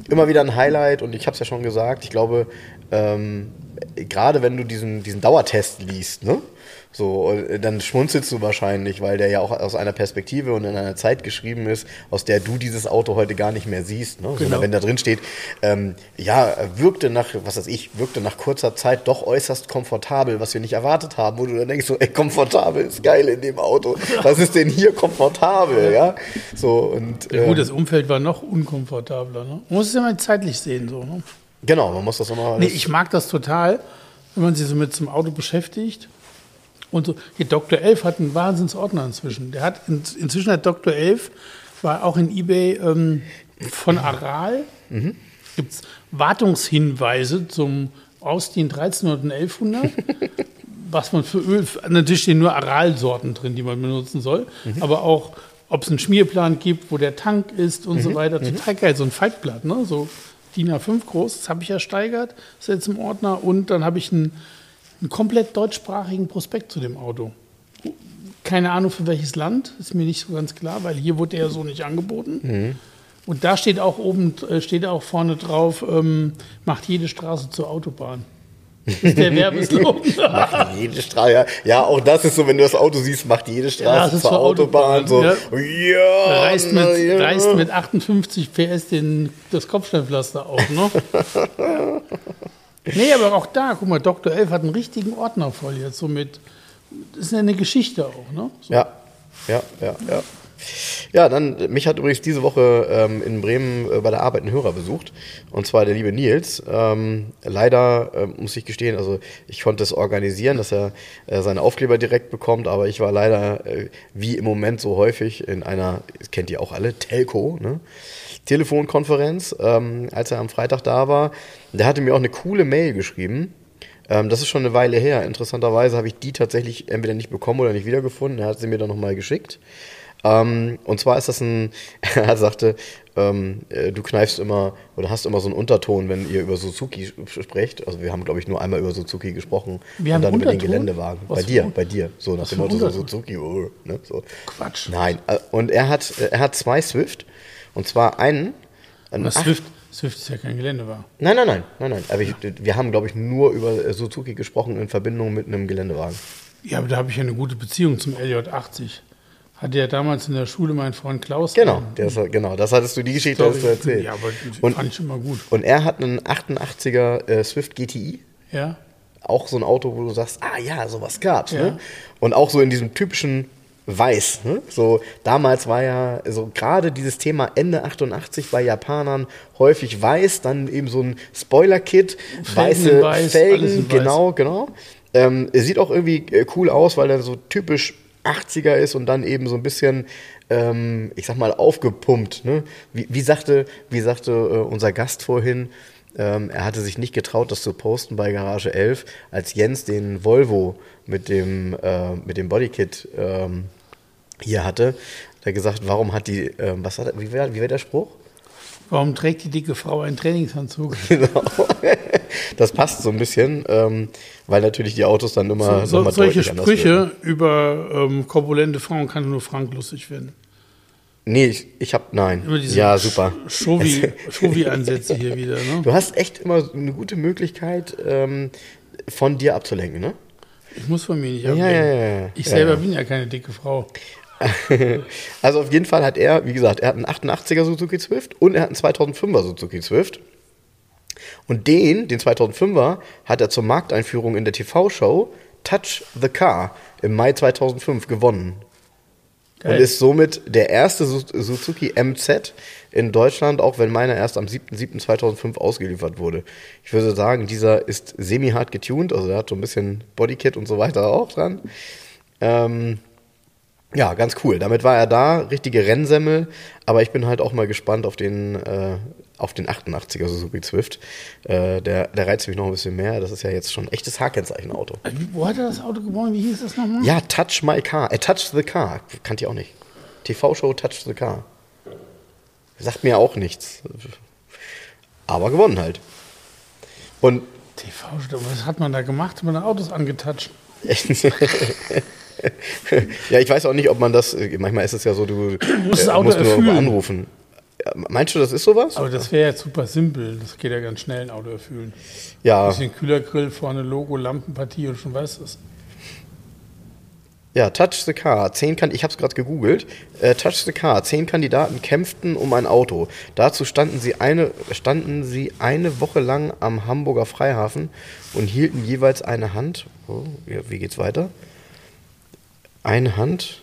immer wieder ein Highlight und ich habe es ja schon gesagt, ich glaube, ähm, gerade wenn du diesen, diesen Dauertest liest, ne? So, und dann schmunzelst du wahrscheinlich, weil der ja auch aus einer Perspektive und in einer Zeit geschrieben ist, aus der du dieses Auto heute gar nicht mehr siehst. Ne? Genau. Wenn da drin steht, ähm, ja, wirkte nach, was weiß ich, wirkte nach kurzer Zeit doch äußerst komfortabel, was wir nicht erwartet haben, wo du dann denkst, so, ey, komfortabel ist geil in dem Auto. Was ist denn hier komfortabel, ja? So, und, Ja, gut, ähm, das Umfeld war noch unkomfortabler. Ne? Man muss es ja mal zeitlich sehen. So, ne? genau, man muss das immer. Nee, ich mag das total, wenn man sich so mit zum Auto beschäftigt. Und so, hier Dr. Elf hat einen Wahnsinnsordner inzwischen. Der hat in, inzwischen hat Dr. Elf, war auch in Ebay ähm, von Aral, gibt es Wartungshinweise zum Austin 1300 und 1100. was man für Öl, natürlich stehen nur Aral-Sorten drin, die man benutzen soll, aber auch, ob es einen Schmierplan gibt, wo der Tank ist und so weiter. Total geil, so ein Faltblatt, ne? so DIN A5 groß, das habe ich ersteigert, ist jetzt im Ordner und dann habe ich einen, einen komplett deutschsprachigen Prospekt zu dem Auto. Keine Ahnung für welches Land, ist mir nicht so ganz klar, weil hier wurde der so nicht angeboten. Und da steht auch oben, äh, steht auch vorne drauf, ähm, macht jede Straße zur Autobahn. Das ist der Werbeslogan. Macht jede Straße, ja. ja, auch das ist so, wenn du das Auto siehst, macht jede Ja, Straße ist zur Autobahn, Autobahn, so, ja, reißt mit, ja. reißt mit 58 PS den, das Kopfsteinpflaster auf, ne? nee, aber auch da, guck mal, Dr. Elf hat einen richtigen Ordner voll jetzt, so mit, das ist ja eine Geschichte auch, ne? So. Ja, ja, ja, ja. Ja, dann, mich hat übrigens diese Woche ähm, in Bremen äh, bei der Arbeit ein Hörer besucht. Und zwar der liebe Nils. Ähm, leider äh, muss ich gestehen, also ich konnte es organisieren, dass er äh, seine Aufkleber direkt bekommt, aber ich war leider, äh, wie im Moment so häufig, in einer, kennt ihr auch alle, Telco, ne? Telefonkonferenz, ähm, als er am Freitag da war. Der hatte mir auch eine coole Mail geschrieben. Ähm, das ist schon eine Weile her. Interessanterweise habe ich die tatsächlich entweder nicht bekommen oder nicht wiedergefunden. Er hat sie mir dann nochmal geschickt. Ähm, und zwar ist das ein, er sagte, ähm, äh, du kneifst immer oder hast immer so einen Unterton, wenn ihr über Suzuki sprecht. Also wir haben, glaube ich, nur einmal über Suzuki gesprochen Wir und haben dann über den Unterton? Geländewagen. Was bei dir, bei dir. So nach dem Motto so Unterton? Suzuki. Oh, ne, so. Quatsch. Nein. äh, Und er hat, er hat zwei Swift. Und zwar einen. einen Das acht- Swift, Swift ist ja kein Geländewagen. Nein, nein, nein, nein, nein. Aber ich, wir haben, glaube ich, nur über äh, Suzuki gesprochen in Verbindung mit einem Geländewagen. Ja, aber da habe ich ja eine gute Beziehung zum LJ80. Hatte ja damals in der Schule mein Freund Klaus. Genau, ähm, der ist, genau. Das hattest du die Geschichte Sorry. hast du erzählt. Ja, aber die Und- fand ich immer gut. Und er hat einen 88er äh, Swift GTI. Ja. Auch so ein Auto, wo du sagst, ah ja, sowas gab's. Ja. Ne? Und auch so in diesem typischen Weiß. Ne? So, damals war ja so gerade dieses Thema Ende 88 bei Japanern häufig weiß, dann eben so ein Spoiler-Kit, weiße weiß, Felgen, in weiß. genau, genau. Ähm, er sieht auch irgendwie äh, cool aus, weil er so typisch 80er ist und dann eben so ein bisschen, ähm, ich sag mal, aufgepumpt. Ne? Wie, wie sagte, wie sagte äh, unser Gast vorhin, ähm, er hatte sich nicht getraut, das zu posten bei Garage 11, als Jens den Volvo mit dem, äh, mit dem Bodykit ähm, hier hatte. Hat er gesagt, warum hat die, ähm, was hat wie wäre wär der Spruch? Warum trägt die dicke Frau einen Trainingsanzug? Genau. Das passt so ein bisschen, ähm, weil natürlich die Autos dann immer So, noch mal solche. Sprüche über ähm, korpulente Frauen kann nur Frank lustig finden. Nee, ich, ich hab, nein. Immer diese Ja, super. Shovi- Shovi-Ansätze hier wieder. Ne? Du hast echt immer eine gute Möglichkeit, ähm, von dir abzulenken, ne? Ich muss von mir nicht ja, ablenken. ja, ja. Ich selber bin ja keine dicke Frau. Also auf jeden Fall hat er, wie gesagt, er hat einen 88er Suzuki Swift und er hat einen 2005er Suzuki Swift. Und den, den 2005er, hat er zur Markteinführung in der TV-Show Touch the Car im Mai 2005 gewonnen. Geil. Und ist somit der erste Su- Suzuki MZ in Deutschland, auch wenn meiner erst am 7.7.2005 ausgeliefert wurde. Ich würde sagen, dieser ist semi-hart getuned, also der hat so ein bisschen Bodykit und so weiter auch dran. Ähm, ja, ganz cool. Damit war er da, richtige Rennsemmel, aber ich bin halt auch mal gespannt auf den, äh, auf den 88er Suzuki Swift. Äh, der, der reizt mich noch ein bisschen mehr. Das ist ja jetzt schon ein echtes H-Kennzeichenauto. Wo hat er das Auto geboren? Wie hieß das nochmal? Ja, Touch My Car. Äh, Touch the Car. Kannte ich auch nicht. TV-Show Touch the Car. Sagt mir auch nichts. Aber gewonnen halt. Und TV, was hat man da gemacht? Hat man da Autos angetatscht? ja, ich weiß auch nicht, ob man das. äh, Manchmal ist es ja so, du äh, musst das Auto musst nur erfüllen. anrufen. Ja, Meinst du, das ist sowas? Aber das wäre ja super simpel. Das geht ja ganz schnell, ein Auto erfüllen. Ja. Bisschen Kühlergrill, vorne Logo, Lampenpartie und schon weißt du es. Ja, Touch the Car. Zehn kan ich habe es gerade gegoogelt. Äh, Touch the Car. Zehn Kandidaten kämpften um ein Auto. Dazu standen sie, eine, standen sie eine Woche lang am Hamburger Freihafen und hielten jeweils eine Hand. Oh, ja, wie geht's weiter? Eine Hand.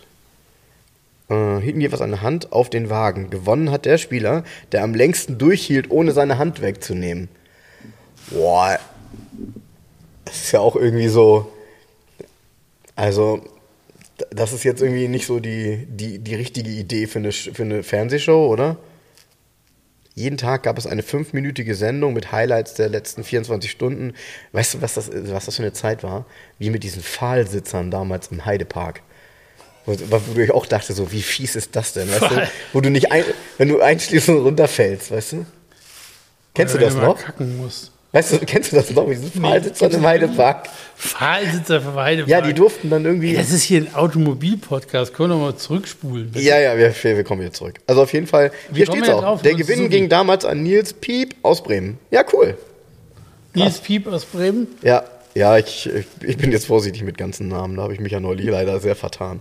Äh, hielten jeweils eine Hand auf den Wagen. Gewonnen hat der Spieler, der am längsten durchhielt, ohne seine Hand wegzunehmen. Boah. Das ist ja auch irgendwie so. Also, das ist jetzt irgendwie nicht so die, die, die richtige Idee für eine, für eine Fernsehshow, oder? Jeden Tag gab es eine fünfminütige Sendung mit Highlights der letzten 24 Stunden. Weißt du, was das, was das für eine Zeit war? Wie mit diesen Pfahlsitzern damals im Heidepark. Wo, wo ich auch dachte, so, wie fies ist das denn? Weißt du? Wo du nicht, ein, wenn du einschließt und runterfällst, weißt du? Kennst Oder du das noch? kacken musst. Weißt du, kennst du das noch? Diese Pfahlsitzer im Heidepark? Pfahlsitzer für Heidepark. Ja, die durften dann irgendwie. Das ist hier ein Automobil-Podcast. Können wir mal zurückspulen? bitte? Ja, ja, wir, wir kommen wieder zurück. Also auf jeden Fall, hier kommen steht's wir auch. drauf? Der Gewinn ging damals an Nils Piep aus Bremen. Ja, cool. Nils Piep aus Bremen. Ja, ja, ich, ich bin jetzt vorsichtig mit ganzen Namen. Da habe ich mich ja neulich leider sehr vertan.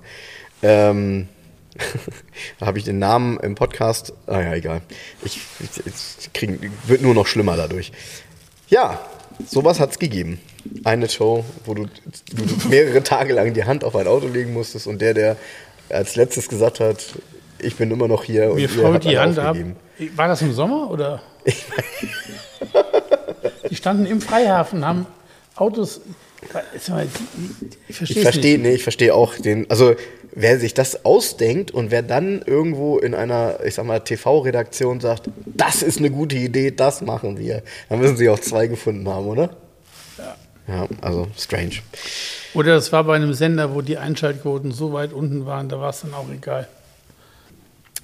Ähm, da habe ich den Namen im Podcast. Ah ja, egal. Ich, ich, ich krieg, wird nur noch schlimmer dadurch. Ja, sowas hat's gegeben. Eine Show, wo du, du mehrere Tage lang die Hand auf ein Auto legen musstest und der, der als letztes gesagt hat, ich bin immer noch hier und Mir ihr fault die Hand ab. aufgegeben. War das im Sommer oder? die standen im Freihafen, haben Autos. Ich verstehe Ich verstehe, nicht. nee, ich verstehe auch den, also wer sich das ausdenkt und wer dann irgendwo in einer, ich sag mal, TV-Redaktion sagt, das ist eine gute Idee, das machen wir, dann müssen sie auch zwei gefunden haben, oder? Ja. Ja, also strange. Oder das war bei einem Sender, wo die Einschaltquoten so weit unten waren, da war es dann auch egal.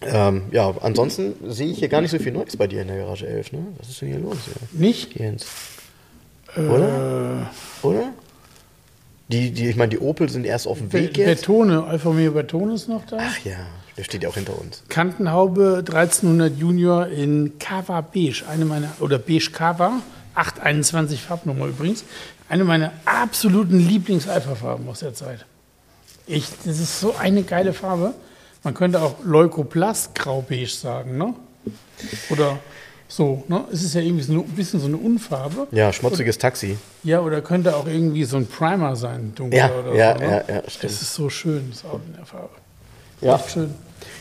Ähm, ja, ansonsten sehe ich hier gar nicht so viel Neues bei dir in der Garage 11, ne? Was ist denn hier los, hier? Nicht? Jens? Oder? Oder? Die, die, ich meine, die Opel sind erst auf dem Be Weg jetzt. Bertone, Alfa Romeo Bertone ist noch da. Ach ja, der steht ja auch hinter uns. Kantenhaube 1300 Junior in Cava Beige, eine meiner, oder Beige Cava, 821 Farbnummer übrigens, eine meiner absoluten Lieblings-Alpha-Farben aus der Zeit. Ich, das ist so eine geile Farbe. Man könnte auch Leukoplast Grau-Beige sagen, ne? Oder so, ne? Es ist ja irgendwie so ein bisschen so eine Unfarbe. Ja, schmutziges Taxi. Ja, oder könnte auch irgendwie so ein Primer sein, dunkler Ja, oder ja, so. Ne? ja, ja, stimmt. Das ist so schön, das Auto in der Farbe. Ja. Echt schön.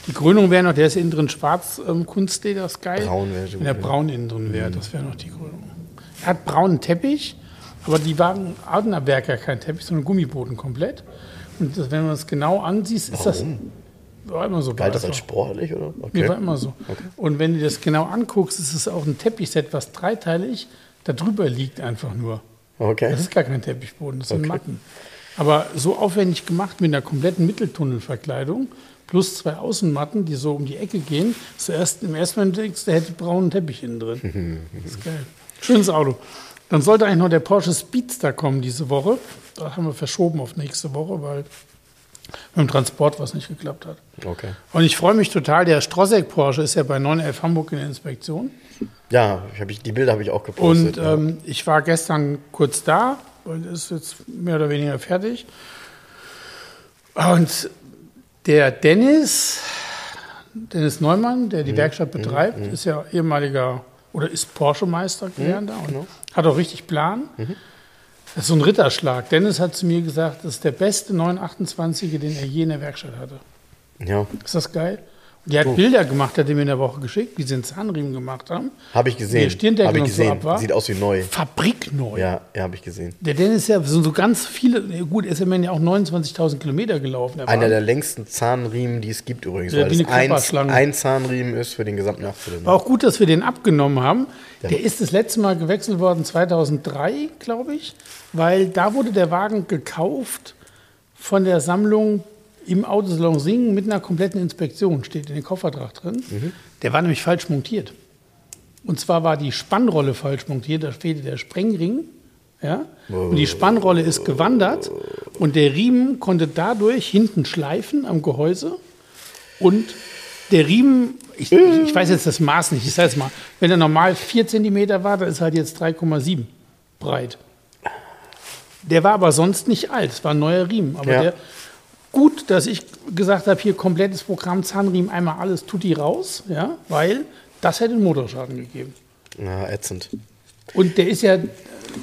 Die Krönung wäre noch, der ist innen drin schwarz ähm, Kunstleder, ist geil. Braun wäre Wenn der braun innen drin wäre, das wäre noch die Krönung. Er hat braunen Teppich, aber die waren Adnerberg ja kein Teppich, sondern Gummiboden komplett. Und das, wenn man es genau ansieht, ist das war immer so. Galt das als sportlich, oder? Mir war immer so. Und wenn du das genau anguckst, ist es auch ein Teppichset, was dreiteilig da drüber liegt einfach nur. Okay. Das ist gar kein Teppichboden, das sind Matten. Aber so aufwendig gemacht mit einer kompletten Mitteltunnelverkleidung plus zwei Außenmatten, die so um die Ecke gehen. Zuerst im ersten Moment denkst du, der hätte braunen Teppich innen drin. Das ist geil. Schönes Auto. Dann sollte eigentlich noch der Porsche Speedster kommen diese Woche. Da haben wir verschoben auf nächste Woche, weil mit dem Transport was nicht geklappt hat. Okay. Und ich freue mich total. Der Strossek Porsche ist ja bei 911 Hamburg in der Inspektion. Ja, hab ich, die Bilder habe ich auch gepostet. Und ja. ähm, ich war gestern kurz da, weil das ist jetzt mehr oder weniger fertig. Und der Dennis, Dennis Neumann, der die Mhm. Werkstatt betreibt, ist ja ehemaliger oder ist Porsche-Meister Mhm, gelernter und genau. hat auch richtig Plan. Das ist so ein Ritterschlag. Dennis hat zu mir gesagt, das ist der beste 928er, den er je in der Werkstatt hatte. ja, Ist das geil? Der hat Bilder gemacht, hat er mir in der Woche geschickt, wie sie den Zahnriemen gemacht haben. habe ich gesehen. Der Stirndeckel Habe ich so gesehen. ab war. Sieht aus wie neu. Fabrikneu. Ja, ja, habe ich gesehen. Der Dennis ist ja so, so ganz viele, gut, er ist immerhin ja auch 29.000 Kilometer gelaufen. der Einer Wagen. der längsten Zahnriemen, die es gibt übrigens. Ja, weil wie eine ein, ein Zahnriemen ist für den gesamten Nachtzylinder. War auch gut, dass wir den abgenommen haben. Der ist das letzte Mal gewechselt worden 2003, glaube ich, weil da wurde der Wagen gekauft von der Sammlung im Autosalon Singen mit einer kompletten Inspektion, steht in den Koffertrag drin. Der war nämlich falsch montiert. Und zwar war die Spannrolle falsch montiert, da fehlte der Sprengring. Ja? Und die Spannrolle ist gewandert und der Riemen konnte dadurch hinten schleifen am Gehäuse. Und der Riemen, ich, ich weiß jetzt das Maß nicht, ich sage jetzt mal, wenn er normal 4 cm war, dann ist er halt jetzt 3,7 breit. Der war aber sonst nicht alt, es war ein neuer Riemen. Aber Ja. der gut, dass ich gesagt habe, hier komplettes Programm, Zahnriemen, einmal alles, tutti raus, ja, weil das hätte einen Motorschaden gegeben. Na, ätzend. Und der ist ja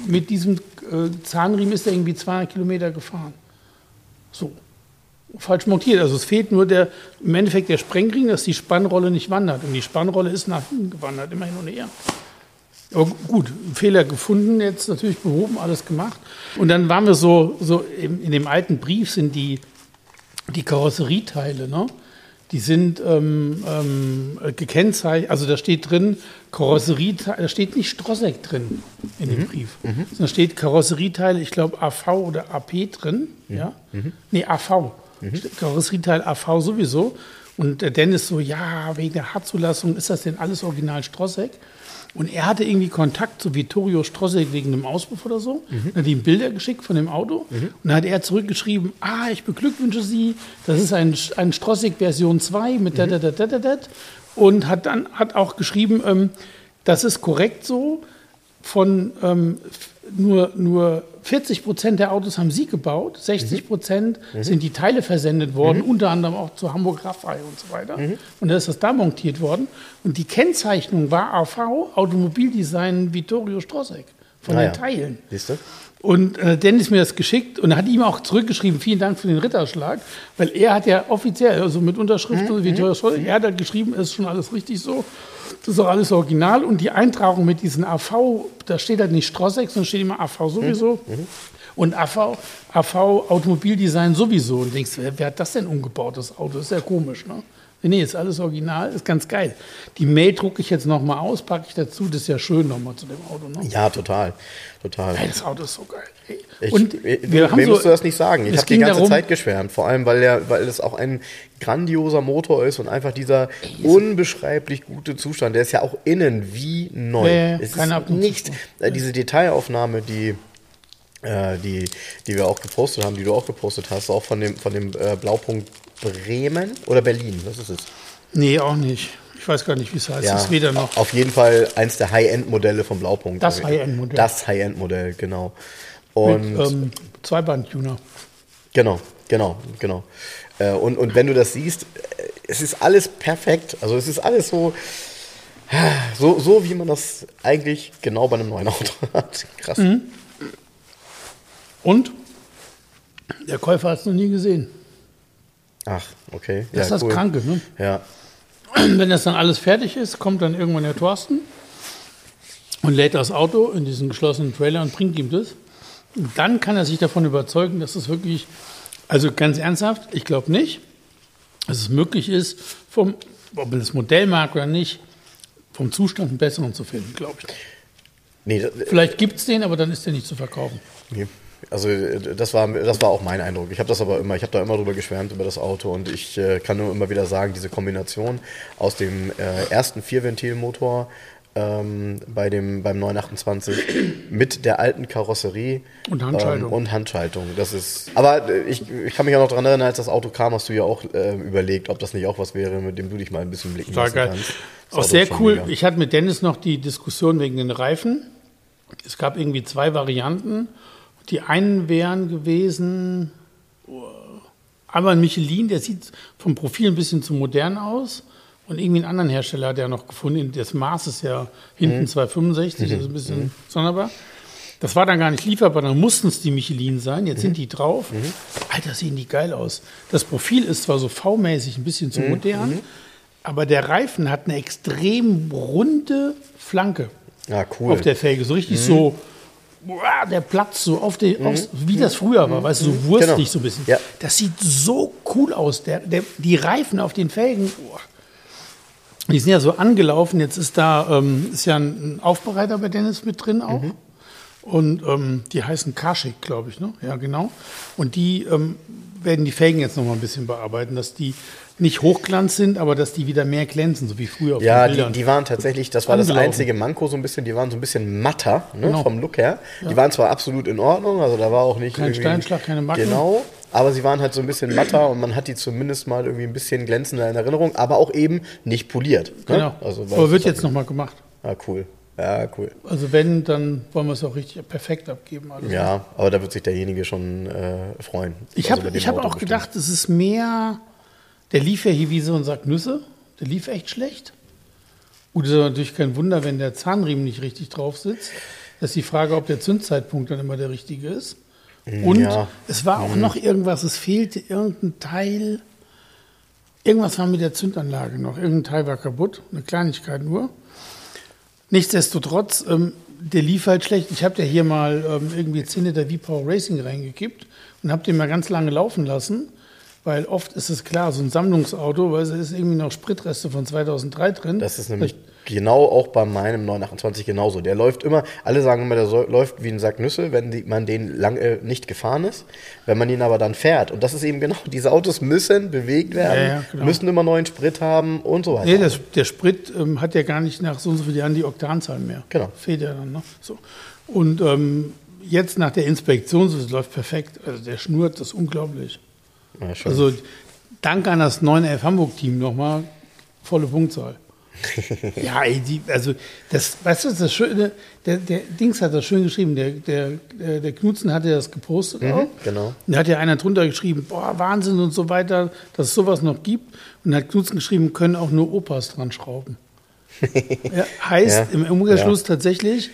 mit diesem äh, Zahnriemen ist er irgendwie 200 Kilometer gefahren. So. Falsch montiert. Also es fehlt nur der, im Endeffekt der Sprengring, dass die Spannrolle nicht wandert. Und die Spannrolle ist nach hinten gewandert, immer hin und her. Aber gut, Fehler gefunden, jetzt natürlich behoben, alles gemacht. Und dann waren wir so, so in, in dem alten Brief sind die, die Karosserieteile, ne? die sind ähm, ähm, gekennzeichnet, also da steht drin, Karosserieteile, da steht nicht Strosek drin in dem Brief. Da steht Karosserieteile, ich glaube AV oder AP drin, ja? Nee, AV. Steht Karosserieteil AV sowieso. Und der Dennis so, ja, wegen der Hartzulassung, ist das denn alles original Strosek? Und er hatte irgendwie Kontakt zu Vittorio Strosek wegen einem Auspuff oder so. Dann hat ihm Bilder geschickt von dem Auto. Und dann hat er zurückgeschrieben, ah, ich beglückwünsche Sie, das ist ein, ein Strosek Version 2 mit da, da, da, da, da, da. Und hat dann hat auch geschrieben, ähm, das ist korrekt so. Von ähm, nur, nur 40 Prozent der Autos haben Sie gebaut, 60 Prozent sind die Teile versendet worden, unter anderem auch zu Hamburg Raffai und so weiter. Und da ist das da montiert worden. Und die Kennzeichnung war AV, Automobildesign Vittorio Strosek, von Naja. den Teilen. Siehst du? Und äh, Dennis mir das geschickt und hat ihm auch zurückgeschrieben, vielen Dank für den Ritterschlag, weil er hat ja offiziell, also mit Unterschrift, Mhm. und Vittorio Strosek, er hat halt geschrieben, es ist schon alles richtig so, das ist auch alles original und die Eintragung mit diesen AV, da steht halt nicht Strosek, sondern steht immer AV sowieso. Mhm. Und AV, AV Automobildesign sowieso. Und denkst, wer, wer hat das denn umgebaut, das Auto? ist ja komisch, ne? Nee, ist alles original, ist ganz geil. Die Mail drucke ich jetzt nochmal aus, packe ich dazu, das ist ja schön nochmal zu dem Auto. Ne? Ja, total. Total. Ey, das Auto ist so geil. Ich, und ich, wir haben mir so, musst du das nicht sagen. Ich habe die ganze darum- Zeit geschwärmt. Vor allem, weil, er, weil es auch ein grandioser Motor ist und einfach dieser unbeschreiblich gute Zustand. Der ist ja auch innen wie neu. Ja, es keine ist nicht äh, diese Detailaufnahme, die äh, die, die wir auch gepostet haben, die du auch gepostet hast, auch von dem, von dem äh, Blaupunkt Bremen oder Berlin, was ist es? Nee, auch nicht. Ich weiß gar nicht, wie es heißt. Ja, Es ist weder noch. Auf jeden Fall eins der High-End-Modelle vom Blaupunkt. Das High-End-Modell. Das High-End-Modell, genau. Und mit ähm, Zweiband-Tuner. Genau, genau, genau. Äh, und, und wenn du das siehst, äh, es ist alles perfekt. Also es ist alles so, so, so wie man das eigentlich genau bei einem neuen Auto hat. Krass. Mhm. Und der Käufer hat es noch nie gesehen. Ach, okay. Das ist das Kranke. Ne? Ja. Wenn das dann alles fertig ist, kommt dann irgendwann der Thorsten und lädt das Auto in diesen geschlossenen Trailer und bringt ihm das. Und dann kann er sich davon überzeugen, dass es wirklich, also ganz ernsthaft, ich glaube nicht, dass es möglich ist, vom, ob man das Modell mag oder nicht, vom Zustand einen besseren zu finden, glaube ich. Nee, Vielleicht gibt es den, aber dann ist der nicht zu verkaufen. nee. Also äh, das war, das war auch mein Eindruck. Ich habe das aber immer, ich habe da immer drüber geschwärmt über das Auto und ich äh, kann nur immer wieder sagen, diese Kombination aus dem äh, ersten Vierventilmotor ähm, bei dem, beim 928 mit der alten Karosserie Und Handschaltung. Ähm, und Handschaltung. Das ist. Aber äh, ich, ich kann mich auch noch daran erinnern, als das Auto kam, hast du ja auch äh, überlegt, ob das nicht auch was wäre, mit dem du dich mal ein bisschen blicken Total lassen geil. kannst. Das Auch Auto sehr cool. mega. Ich hatte mit Dennis noch die Diskussion wegen den Reifen. Es gab irgendwie zwei Varianten. Die einen wären gewesen, einmal ein Michelin, der sieht vom Profil ein bisschen zu modern aus. Und irgendwie einen anderen Hersteller hat er noch gefunden. Das Maß ist ja hinten Mhm. 265, das ist ein bisschen sonderbar. Das war dann gar nicht lieferbar, dann mussten es die Michelin sein. Mhm. Jetzt sind die drauf. Alter, sehen die geil aus. Das Profil ist zwar so V-mäßig ein bisschen zu Mhm. modern, aber der Reifen hat eine extrem runde Flanke Ja, cool. auf der Felge. So richtig so, boah, der Platz so auf die, aufs, wie das früher war, weißt du, so wurstig Genau. so ein bisschen. Ja. Das sieht so cool aus. Der, der, die Reifen auf den Felgen, boah. die sind ja so angelaufen. Jetzt ist da ähm, ist ja ein, Aufbereiter bei Dennis mit drin auch. Und ähm, die heißen Kaschik, glaube ich, ne? Ja, genau. Und die ähm, werden die Felgen jetzt noch mal ein bisschen bearbeiten, dass die nicht Hochglanz sind, aber dass die wieder mehr glänzen, so wie früher auf Ja, den die, die waren tatsächlich, das war das einzige Manko so ein bisschen, die waren so ein bisschen matter ne, Genau. vom Look her. Die waren zwar absolut in Ordnung, also da war auch nicht Kein Steinschlag, keine Macken. Genau, aber sie waren halt so ein bisschen matter und man hat die zumindest mal irgendwie ein bisschen glänzender in Erinnerung, aber auch eben nicht poliert. Ne? Genau. Also, aber wird jetzt auch- noch mal gemacht. Ah, cool. Ja, cool. Also wenn, dann wollen wir es auch richtig perfekt abgeben. Also Ja, aber da wird sich derjenige schon äh, freuen. Ich Also habe ich hab Auto auch bestimmt. gedacht, es ist mehr, der lief ja hier wie so ein Sack Nüsse. Der lief echt schlecht. Gut, ist aber natürlich kein Wunder, wenn der Zahnriemen nicht richtig drauf sitzt. Das ist die Frage, ob der Zündzeitpunkt dann immer der richtige ist. Und ja. es war auch noch irgendwas, es fehlte irgendein Teil. Irgendwas war mit der Zündanlage noch. Irgendein Teil war kaputt, eine Kleinigkeit nur. Nichtsdestotrotz, ähm, der lief halt schlecht. Ich habe ja hier mal ähm, irgendwie 10 Liter V-Power Racing reingekippt und habe den mal ganz lange laufen lassen, weil oft ist es klar, so ein Sammlungsauto, weil es ist irgendwie noch Spritreste von 2003 drin. Das ist nämlich genau auch bei meinem 928 genauso. Der läuft immer, alle sagen immer, der soll, läuft wie ein Sack Nüsse, wenn die, man den lange nicht gefahren ist. Wenn man ihn aber dann fährt. Und das ist eben genau, diese Autos müssen bewegt werden, Ja, ja, genau. müssen immer neuen Sprit haben und so weiter. Nee, das, der Sprit ähm, hat ja gar nicht nach so und so vielen Jahren die Oktanzahl mehr. Genau. Fehlt ja dann. Ne? So. Und ähm, jetzt nach der Inspektion, so, es läuft perfekt. Also der schnurrt, das ist unglaublich. Ja. Also danke an das 911 Hamburg-Team nochmal, volle Punktzahl. ja, die, also das, weißt du, das Schöne, der, der Dings hat das schön geschrieben, der, der, der der Knutzen hatte das gepostet auch. genau. Und da hat ja einer drunter geschrieben, boah, Wahnsinn und so weiter, dass es sowas noch gibt. Und da hat Knutzen geschrieben, können auch nur Opas dran schrauben. ja, heißt Ja, im Umkehrschluss tatsächlich,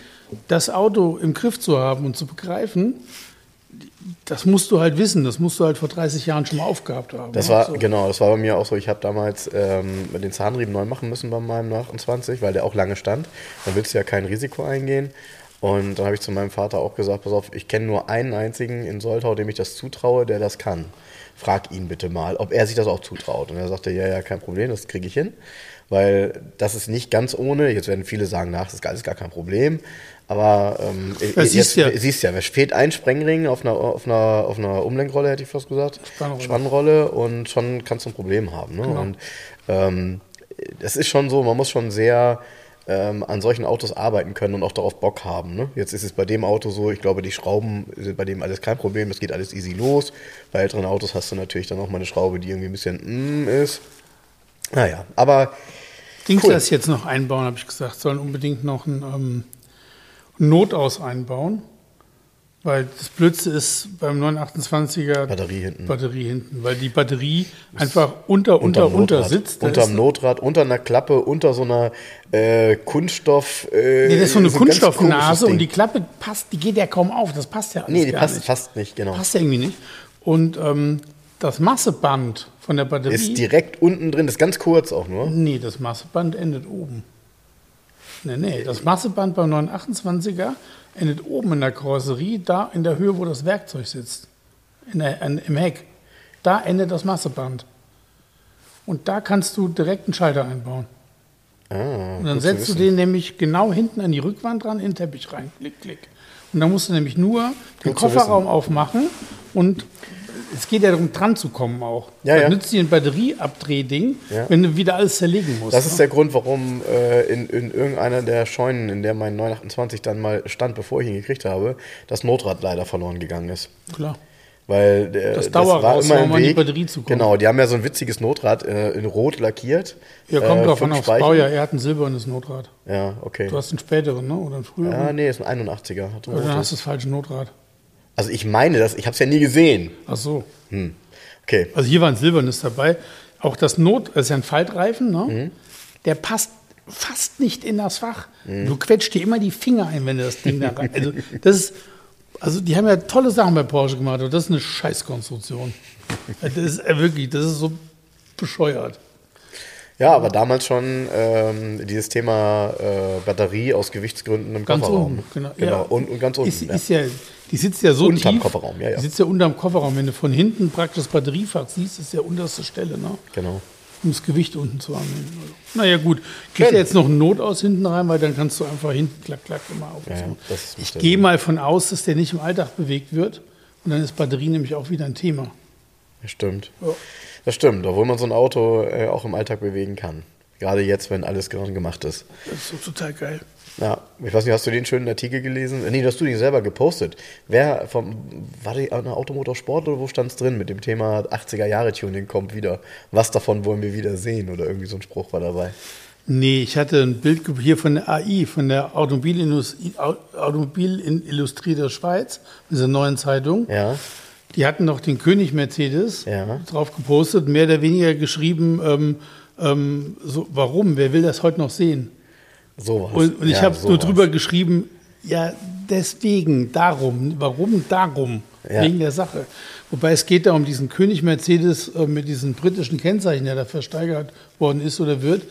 das Auto im Griff zu haben und zu begreifen, das musst du halt wissen, das musst du halt vor 30 Jahren schon mal aufgehabt haben. Das ne? war, So. genau, das war bei mir auch so. Ich habe damals ähm, den Zahnriemen neu machen müssen bei meinem 28, weil der auch lange stand. Dann willst du ja kein Risiko eingehen. Und dann habe ich zu meinem Vater auch gesagt, pass auf, ich kenne nur einen einzigen in Soltau, dem ich das zutraue, der das kann. Frag ihn bitte mal, ob er sich das auch zutraut. Und er sagte, ja, ja, kein Problem, das kriege ich hin. Weil das ist nicht ganz ohne. Jetzt werden viele sagen, nach, das ist alles gar kein Problem. Aber ähm, Ja, jetzt, siehst ja. siehst ja, es fehlt ein Sprengring auf einer, auf, einer, auf einer Umlenkrolle, hätte ich fast gesagt. Spannrolle. Spannrolle und schon kannst du ein Problem haben. Ne? Genau. Und ähm, das ist schon so, man muss schon sehr ähm, an solchen Autos arbeiten können und auch darauf Bock haben. Ne? Jetzt ist es bei dem Auto so, ich glaube, die Schrauben sind bei dem alles kein Problem, es geht alles easy los. Bei älteren Autos hast du natürlich dann auch mal eine Schraube, die irgendwie ein bisschen mm, ist. Naja, aber Dings Cool. das jetzt noch einbauen, habe ich gesagt, sollen unbedingt noch ein ähm, Notaus einbauen. Weil das Blödste ist beim 928er Batterie hinten. Batterie hinten, weil die Batterie einfach unter, unter, Unterm unter Notrad. sitzt. Unterm ist- Notrad, unter einer Klappe, unter so einer äh, Kunststoff. Äh, Nee, das ist so eine ein komisches Kunststoffnase und die Klappe passt, die geht ja kaum auf. Das passt ja alles Nee, die passt nicht. fast nicht, genau. Passt ja irgendwie nicht. Und ähm, das Masseband von der Batterie. Ist direkt unten drin, ist ganz kurz auch nur. Nee, das Masseband endet oben. Nee, nee, das Masseband beim 928er endet oben in der Karosserie, da in der Höhe, wo das Werkzeug sitzt. In der, an, Im Heck. Da endet das Masseband. Und da kannst du direkt einen Schalter einbauen. Ah, Und dann setzt du den nämlich genau hinten an die Rückwand dran, in den Teppich rein. Klick, klick. Und dann musst du nämlich nur den Gut Kofferraum aufmachen und es geht ja darum, dran zu kommen auch. Ja, das ja. nützt dir ein Batterieabdrehding, Ja. wenn du wieder alles zerlegen musst. Das ne? ist der Grund, warum äh, in, in irgendeiner der Scheunen, in der mein 928 dann mal stand, bevor ich ihn gekriegt habe, das Notrad leider verloren gegangen ist. Klar. Weil der, Das Dauerraus, war immer um im an die Weg. Batterie zu kommen. Genau, die haben ja so ein witziges Notrad äh, in Rot lackiert. Ja, kommt äh, drauf an aufs. Baujahr. Er hat ein silbernes Notrad. Ja, okay. Du hast einen späteren, ne? Oder einen früheren. Ja, nee, ist ein 81er. Hat ein Oder dann hast du das falsche Notrad. Also ich meine das, ich habe es ja nie gesehen. Ach so. Okay. Also hier war ein silbernes dabei. Auch das Not, das ist ja ein Faltreifen, ne? Mhm. Der passt fast nicht in das Fach. Du quetscht dir immer die Finger ein, wenn du das Ding da rein. Also, das ist, also die haben ja tolle Sachen bei Porsche gemacht, aber das ist eine Scheißkonstruktion. Das ist äh, wirklich, das ist so bescheuert. Ja, aber damals schon ähm, dieses Thema äh, Batterie aus Gewichtsgründen im Ganz Kofferraum. unten, genau. genau. Ja. Und, und ganz unten. Ist, ja. ist ja, die sitzt ja so Unterm tief. Kofferraum, ja, ja. Die sitzt ja unterm Kofferraum. Wenn du von hinten praktisch das Batteriefach siehst, ist ja unterste Stelle, ne? Genau. um das Gewicht unten zu haben. Naja, gut. Kriegt Schön. ja jetzt noch ein Notaus hinten rein, weil dann kannst du einfach hinten klack, klack immer auf. Ja, ja, ich gehe mal von aus, dass der nicht im Alltag bewegt wird. Und dann ist Batterie nämlich auch wieder ein Thema. Das stimmt. Ja. Das stimmt, obwohl man so ein Auto äh, auch im Alltag bewegen kann. Gerade jetzt, wenn alles gerade gemacht ist. Das ist so total geil. Ja, ich weiß nicht, hast du den schönen Artikel gelesen? Nee, hast du den selber gepostet. Wer vom, war die eine Automotorsport oder wo stand es drin mit dem Thema 80er Jahre Tuning kommt wieder? Was davon wollen wir wieder sehen? Oder irgendwie so ein Spruch war dabei. Nee, ich hatte ein Bild hier von der AI, von der Automobilindustrie, Au- Automobilindustrie der Schweiz, dieser neuen Zeitung. Ja. Die hatten noch den König Mercedes Ja. drauf gepostet, mehr oder weniger geschrieben, ähm, ähm, so, warum, wer will das heute noch sehen? Sowas. Und, und ich ja, habe nur sowas. drüber geschrieben, ja, deswegen, darum, warum, darum, Ja. wegen der Sache. Wobei es geht da um diesen König Mercedes äh, mit diesen britischen Kennzeichen, der da versteigert worden ist oder wird.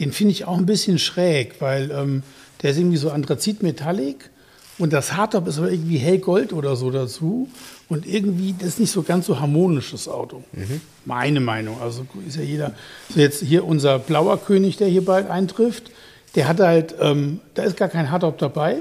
Den finde ich auch ein bisschen schräg, weil ähm, der ist irgendwie so Anthrazit-Metallic und das Hardtop ist aber irgendwie hellgold oder so dazu. Und irgendwie, das ist nicht so ganz so harmonisch, das Auto. Meine Meinung. Also ist ja jeder. So jetzt hier unser blauer König, der hier bald eintrifft, der hat halt, ähm, da ist gar kein Hardtop dabei.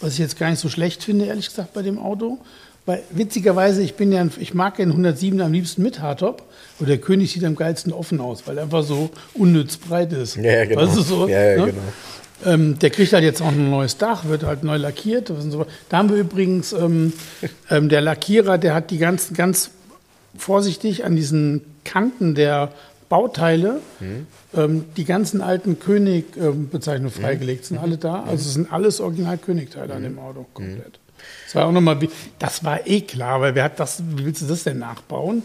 Was ich jetzt gar nicht so schlecht finde, ehrlich gesagt, bei dem Auto. Weil witzigerweise, ich bin ja, ein- ich mag den 107 am liebsten mit Hardtop. Und der König sieht am geilsten offen aus, weil er einfach so unnütz breit ist. Ja, ja, genau. Weißt du, so, ja, ja, ne? genau. Ähm, der kriegt halt jetzt auch ein neues Dach, wird halt neu lackiert. so. Da haben wir übrigens, ähm, ähm, der Lackierer, der hat die ganzen, ganz vorsichtig an diesen Kanten der Bauteile ähm, die ganzen alten König-Bezeichnungen freigelegt. Sind alle da? Also es sind alles Original-König-Teile an dem Auto, komplett. Das war auch nochmal, das war eh klar, weil wer hat das, wie willst du das denn nachbauen?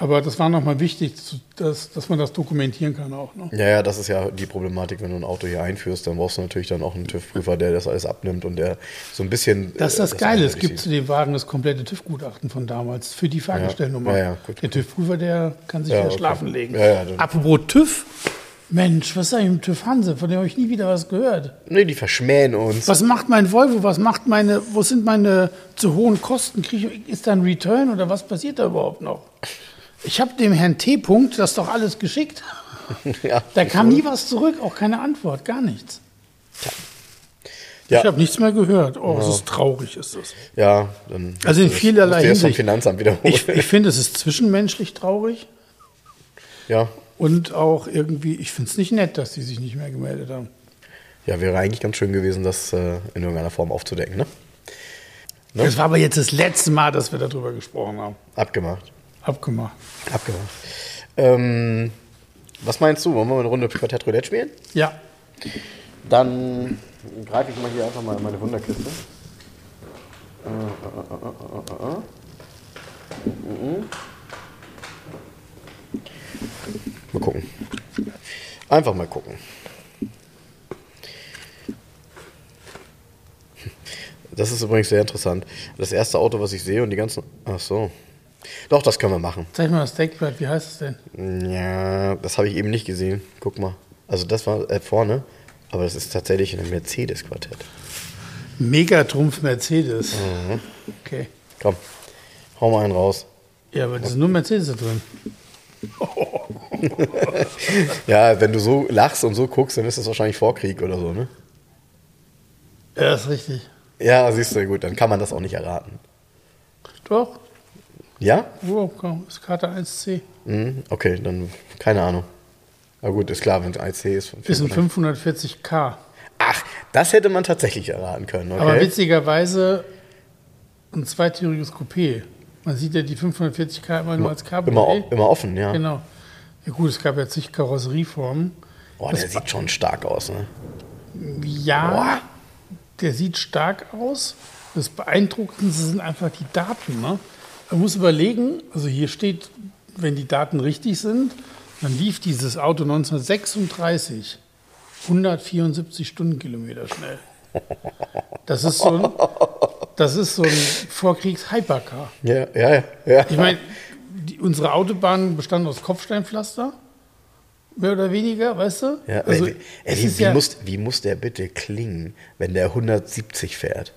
Aber das war nochmal wichtig, dass, dass man das dokumentieren kann auch. Ne? Ja, ja, das ist ja die Problematik, wenn du ein Auto hier einführst, dann brauchst du natürlich dann auch einen TÜV-Prüfer, der das alles abnimmt und der so ein bisschen. Das ist äh, das Geile. Es gibt zu dem Wagen das komplette TÜV-Gutachten von damals für die Fahrgestellnummer. Ja, ja. Der TÜV-Prüfer, der kann sich Ja, okay. schlafen legen. Apropos TÜV. Mensch, was ist eigentlich mit TÜV Hanse? Von dem habe ich nie wieder was gehört. Nee, die verschmähen uns. Was macht mein Volvo? Was macht meine, wo sind meine zu hohen Kosten? Krieg ist da ein Return oder was passiert da überhaupt noch? Ich habe dem Herrn T. -Punkt das doch alles geschickt. ja, Da kam nie was zurück, auch keine Antwort, gar nichts. ja, Ich habe nichts mehr gehört. Oh, es ist traurig, ist das. ja, dann. Also in vielerlei jetzt vom Hinsicht. Finanzamt wiederholen. Ich, ich finde, es ist zwischenmenschlich traurig ja. und auch irgendwie, ich finde es nicht nett, dass die sich nicht mehr gemeldet haben. ja, wäre eigentlich ganz schön gewesen, das äh, in irgendeiner Form aufzudecken, ne? Ne? Das war aber jetzt das letzte Mal, dass wir darüber gesprochen haben. Abgemacht. Abgemacht. Abgemacht. Ähm, was meinst du? Wollen wir mal eine Runde Quartett Roulette spielen? Ja. Dann greife ich mal hier einfach mal in meine Wunderkiste. Äh, äh, äh, äh. Mal gucken. Einfach mal gucken. Das ist übrigens sehr interessant. Das erste Auto, was ich sehe und die ganzen. Ach so. Doch, das können wir machen. Zeig mal das Deckblatt, wie heißt es denn? Ja, das habe ich eben nicht gesehen. Guck mal. Also das war äh, vorne, aber das ist tatsächlich ein Mercedes-Quartett. Megatrumpf Mercedes. Mhm. Okay. Komm, hau mal einen raus. Ja, aber da sind nur Mercedes da drin. Ja, wenn du so lachst und so guckst, dann ist das wahrscheinlich Vorkrieg oder so, ne? Ja, ist richtig. Ja, siehst du, gut, dann kann man das auch nicht erraten. Doch. Ja? Oh, komm, ist Karte 1C. Mhm, okay, dann keine Ahnung. Na gut, ist klar, wenn es 1C ist. Ist ein 540k. Ach, das hätte man tatsächlich erraten können, okay? Aber witzigerweise ein zweitüriges Coupé. Man sieht ja die 540k immer nur als immer, Cabriolet. immer offen, ja. Genau. Ja gut, es gab ja zig Karosserieformen. Boah, der sieht schon stark aus, ne? Ja, der sieht stark aus. Das Beeindruckendste sind einfach die Daten. Ne? Man muss überlegen, also hier steht, wenn die Daten richtig sind, dann lief dieses Auto 1936 174 Stundenkilometer schnell. Das ist so ein, das ist so ein Vorkriegs-Hypercar. Ja, ja, ja. Ich meine, unsere Autobahn bestand aus Kopfsteinpflaster, mehr oder weniger, weißt du? Ja, also, ey, ey, wie, ja, muss, wie muss der bitte klingen, wenn der 170 fährt?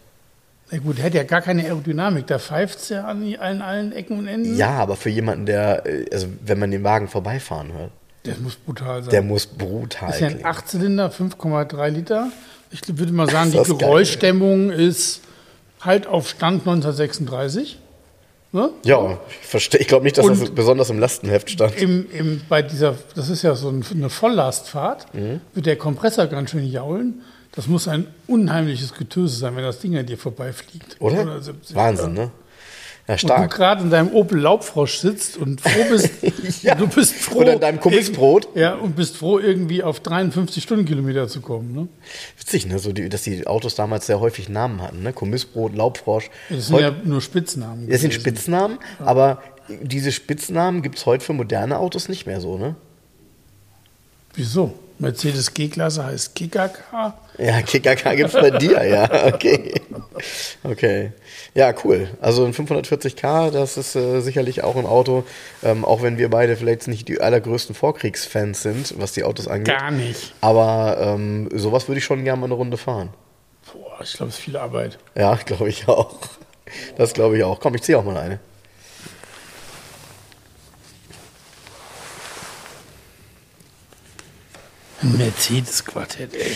Na gut, der hat ja gar keine Aerodynamik, da pfeift es ja an allen, allen Ecken und Enden. Ja, aber für jemanden, der, äh, also wenn man den Wagen vorbeifahren hört, Das muss brutal sein. der muss brutal das ist ja ein klingen. Achtzylinder, 5,3 Liter. Ich würde mal sagen, die geil. Geräuschdämmung ist halt auf Stand 1936. Ne? Ja, ich verstehe. Ich glaube nicht, dass Und- das besonders im Lastenheft stand. Im, im, bei dieser, das ist ja so ein, eine Volllastfahrt, Mhm. wird der Kompressor ganz schön jaulen. Das muss ein unheimliches Getöse sein, wenn das Ding an dir vorbeifliegt. Oder? 170, Wahnsinn, ja. ne? Ja, Und du stark. gerade in deinem Opel Laubfrosch sitzt und froh bist, Ja. Du bist froh. Oder in deinem Kommissbrot. irgend- Ja, und bist froh, irgendwie auf 53 Stundenkilometer zu kommen. Ne? Witzig, ne? So die, dass die Autos damals sehr häufig Namen hatten, ne? Kommissbrot, Laubfrosch. Das sind Heut- ja nur Spitznamen. das sind. Spitznamen, aber diese Spitznamen gibt es heute für moderne Autos nicht mehr so, ne? Wieso? Mercedes G-Klasse heißt KKK. Ja, KKK gibt es bei dir, ja, okay. Okay. Ja, cool. Also ein 540k, das ist äh, sicherlich auch ein Auto, ähm, auch wenn wir beide vielleicht nicht die allergrößten Vorkriegsfans sind, was die Autos angeht. Gar nicht. Aber ähm, sowas würde ich schon gerne mal eine Runde fahren. Boah, ich glaube, es ist viel Arbeit. Ja, glaube ich auch. Das glaube ich auch. Komm, ich ziehe auch mal eine. Ein Mercedes-Quartett, ey.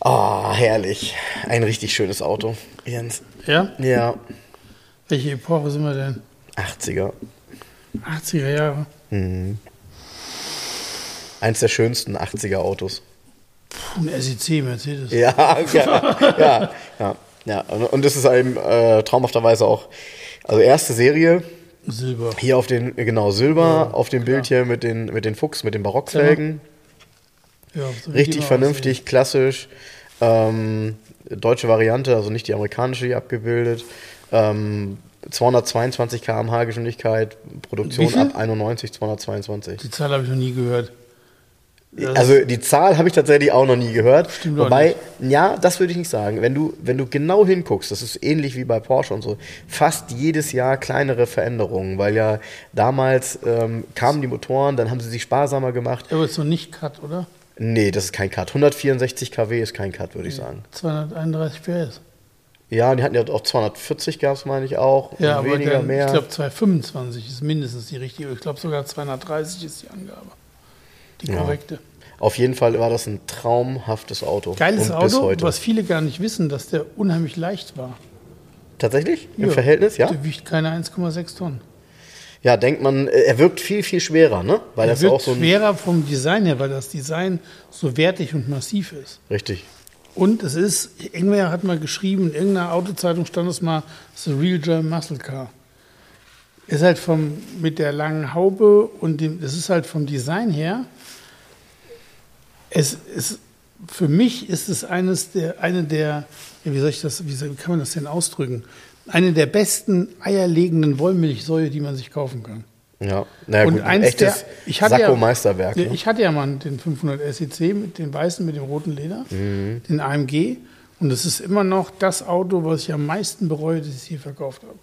Ah, herrlich. Ein richtig schönes Auto, Jens. Ja? Ja, Welche Epoche sind wir denn? 80er. 80er Jahre. Eins der schönsten 80er Autos. Puh, ein SEC Mercedes. Ja, ja, ja, ja. ja. Und, das ist einem äh, traumhafterweise auch, also erste Serie, Silber. hier auf den, genau, Silber, auf dem Bild hier mit den, mit den Fuchs, mit den Barockfelgen. Ja, so Richtig vernünftig, klassisch. Ähm, deutsche Variante, also nicht die amerikanische hier abgebildet. Ähm, 222 km/h Geschwindigkeit, Produktion ab 91, 222. aussehen. Die Zahl habe ich noch nie gehört. Das- Also die Zahl habe ich tatsächlich auch noch nie gehört. Stimmt Wobei, ja, das würde ich nicht sagen. Wenn du, wenn du genau hinguckst, das ist ähnlich wie bei Porsche und so, fast jedes Jahr kleinere Veränderungen, weil ja damals ähm, kamen die Motoren, dann haben sie sich sparsamer gemacht. Aber ist noch nicht Cut, oder? Nee, das ist kein Cut. 164 kW ist kein Cut, würde ich sagen. 231 PS. Ja, die hatten ja auch 240 gab es, meine ich auch. Ja, aber weniger dann, mehr. ich glaube 225 ist mindestens die richtige. Ich glaube sogar 230 ist die Angabe. Die Ja. korrekte. Auf jeden Fall war das ein traumhaftes Auto. Geiles Und bis Auto, heute. was viele gar nicht wissen, dass der unheimlich leicht war. Tatsächlich? Im Ja. Verhältnis, ja? Der wiegt keine 1,6 Tonnen. Ja, denkt man, äh, er wirkt viel, viel schwerer, ne? Weil Er das wird auch so schwerer vom Design her, weil das Design so wertig und massiv ist. Richtig. Und es ist, irgendwer hat mal geschrieben, in irgendeiner Autozeitung stand es mal, The Real German Muscle Car. Ist halt vom, mit der langen Haube und dem, das ist halt vom Design her, es ist, für mich ist es eines der, eine der, ja, wie soll ich das, wie kann man das denn ausdrücken? Eine der besten eierlegenden Wollmilchsäue, die man sich kaufen kann. Ja, naja, Und gut, ein eins echtes der, ich hatte ja, Sakko-Meisterwerk. Ja, ne? Ich hatte ja mal den 500 SEC mit den weißen, mit dem roten Leder, Mhm. den AMG. Und es ist immer noch das Auto, was ich am meisten bereue, dass ich es hier verkauft habe.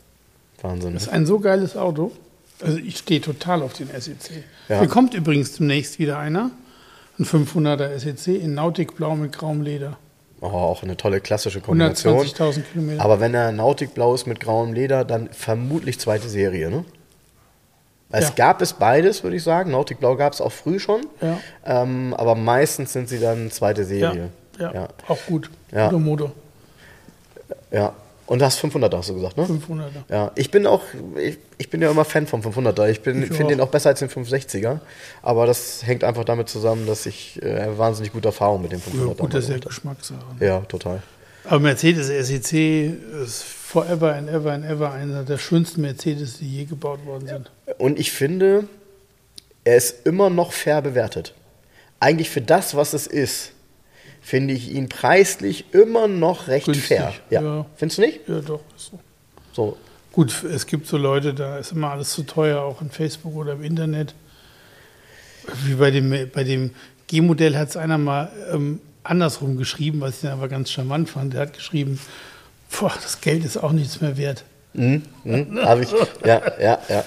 Wahnsinn. Das Ne? ist ein so geiles Auto. Also ich stehe total auf den SEC. Ja. Hier kommt übrigens demnächst wieder einer. Ein 500er SEC in Nautikblau mit grauem Leder. Oh, auch eine tolle klassische Kombination. 120.000 Kilometer. Aber wenn er Nautikblau ist mit grauem Leder, dann vermutlich zweite Serie, ne? Es Ja. gab es beides, würde ich sagen. Nautikblau gab es auch früh schon. Ja. Ähm, aber meistens sind sie dann zweite Serie. ja, ja. auch gut. Ja. Guter Motor. ja. Und das 500er hast du gesagt, ne? 500er. Ja, ich bin auch, ich, ich bin ja immer Fan vom 500er. Ich, bin- Ich finde den auch besser als den 560er. Aber das hängt einfach damit zusammen, dass ich äh, wahnsinnig gute Erfahrungen mit dem 500er Ja, gut, das ist ja Geschmackssache. habe. Ja, total. Aber Mercedes SEC ist forever and ever and ever einer der schönsten Mercedes, die je gebaut worden sind. Und ich finde, er ist immer noch fair bewertet. Eigentlich für das, was es ist, finde ich ihn preislich immer noch recht Günstig, fair. Ja. ja. Findest du nicht? Ja, doch. Ist so. So. Gut, es gibt so Leute, da ist immer alles zu teuer, auch in Facebook oder im Internet. Wie bei dem, bei dem G-Modell hat es einer mal ähm, andersrum geschrieben, was ich dann aber ganz charmant fand. Der hat geschrieben, boah, das Geld ist auch nichts mehr wert. Hm, hm, hab ich. Ja, ja, ja.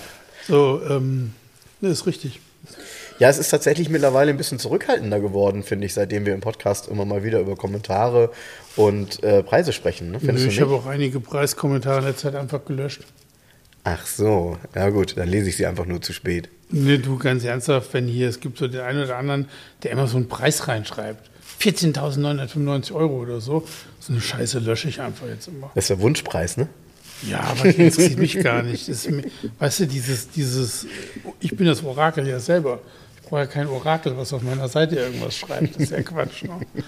So, ähm, das ist richtig. Ja, es ist tatsächlich mittlerweile ein bisschen zurückhaltender geworden, finde ich, seitdem wir im Podcast immer mal wieder über Kommentare und äh, Preise sprechen. Ne? Findest ich habe auch einige Preiskommentare in der Zeit einfach gelöscht. Ach so, ja gut, dann lese ich sie einfach nur zu spät. Nee, du, ganz ernsthaft, wenn hier, es gibt so den einen oder anderen, der immer so einen Preis reinschreibt. 14.995 Euro oder so. So eine Scheiße lösche ich einfach jetzt immer. Das ist der Wunschpreis, ne? Ja, aber das interessiert mich gar nicht. Das weißt du, dieses, dieses, ich bin das Orakel ja selber. Ich brauche ja kein Orakel, was auf meiner Seite irgendwas schreibt. Das ist ja Quatsch. Ne?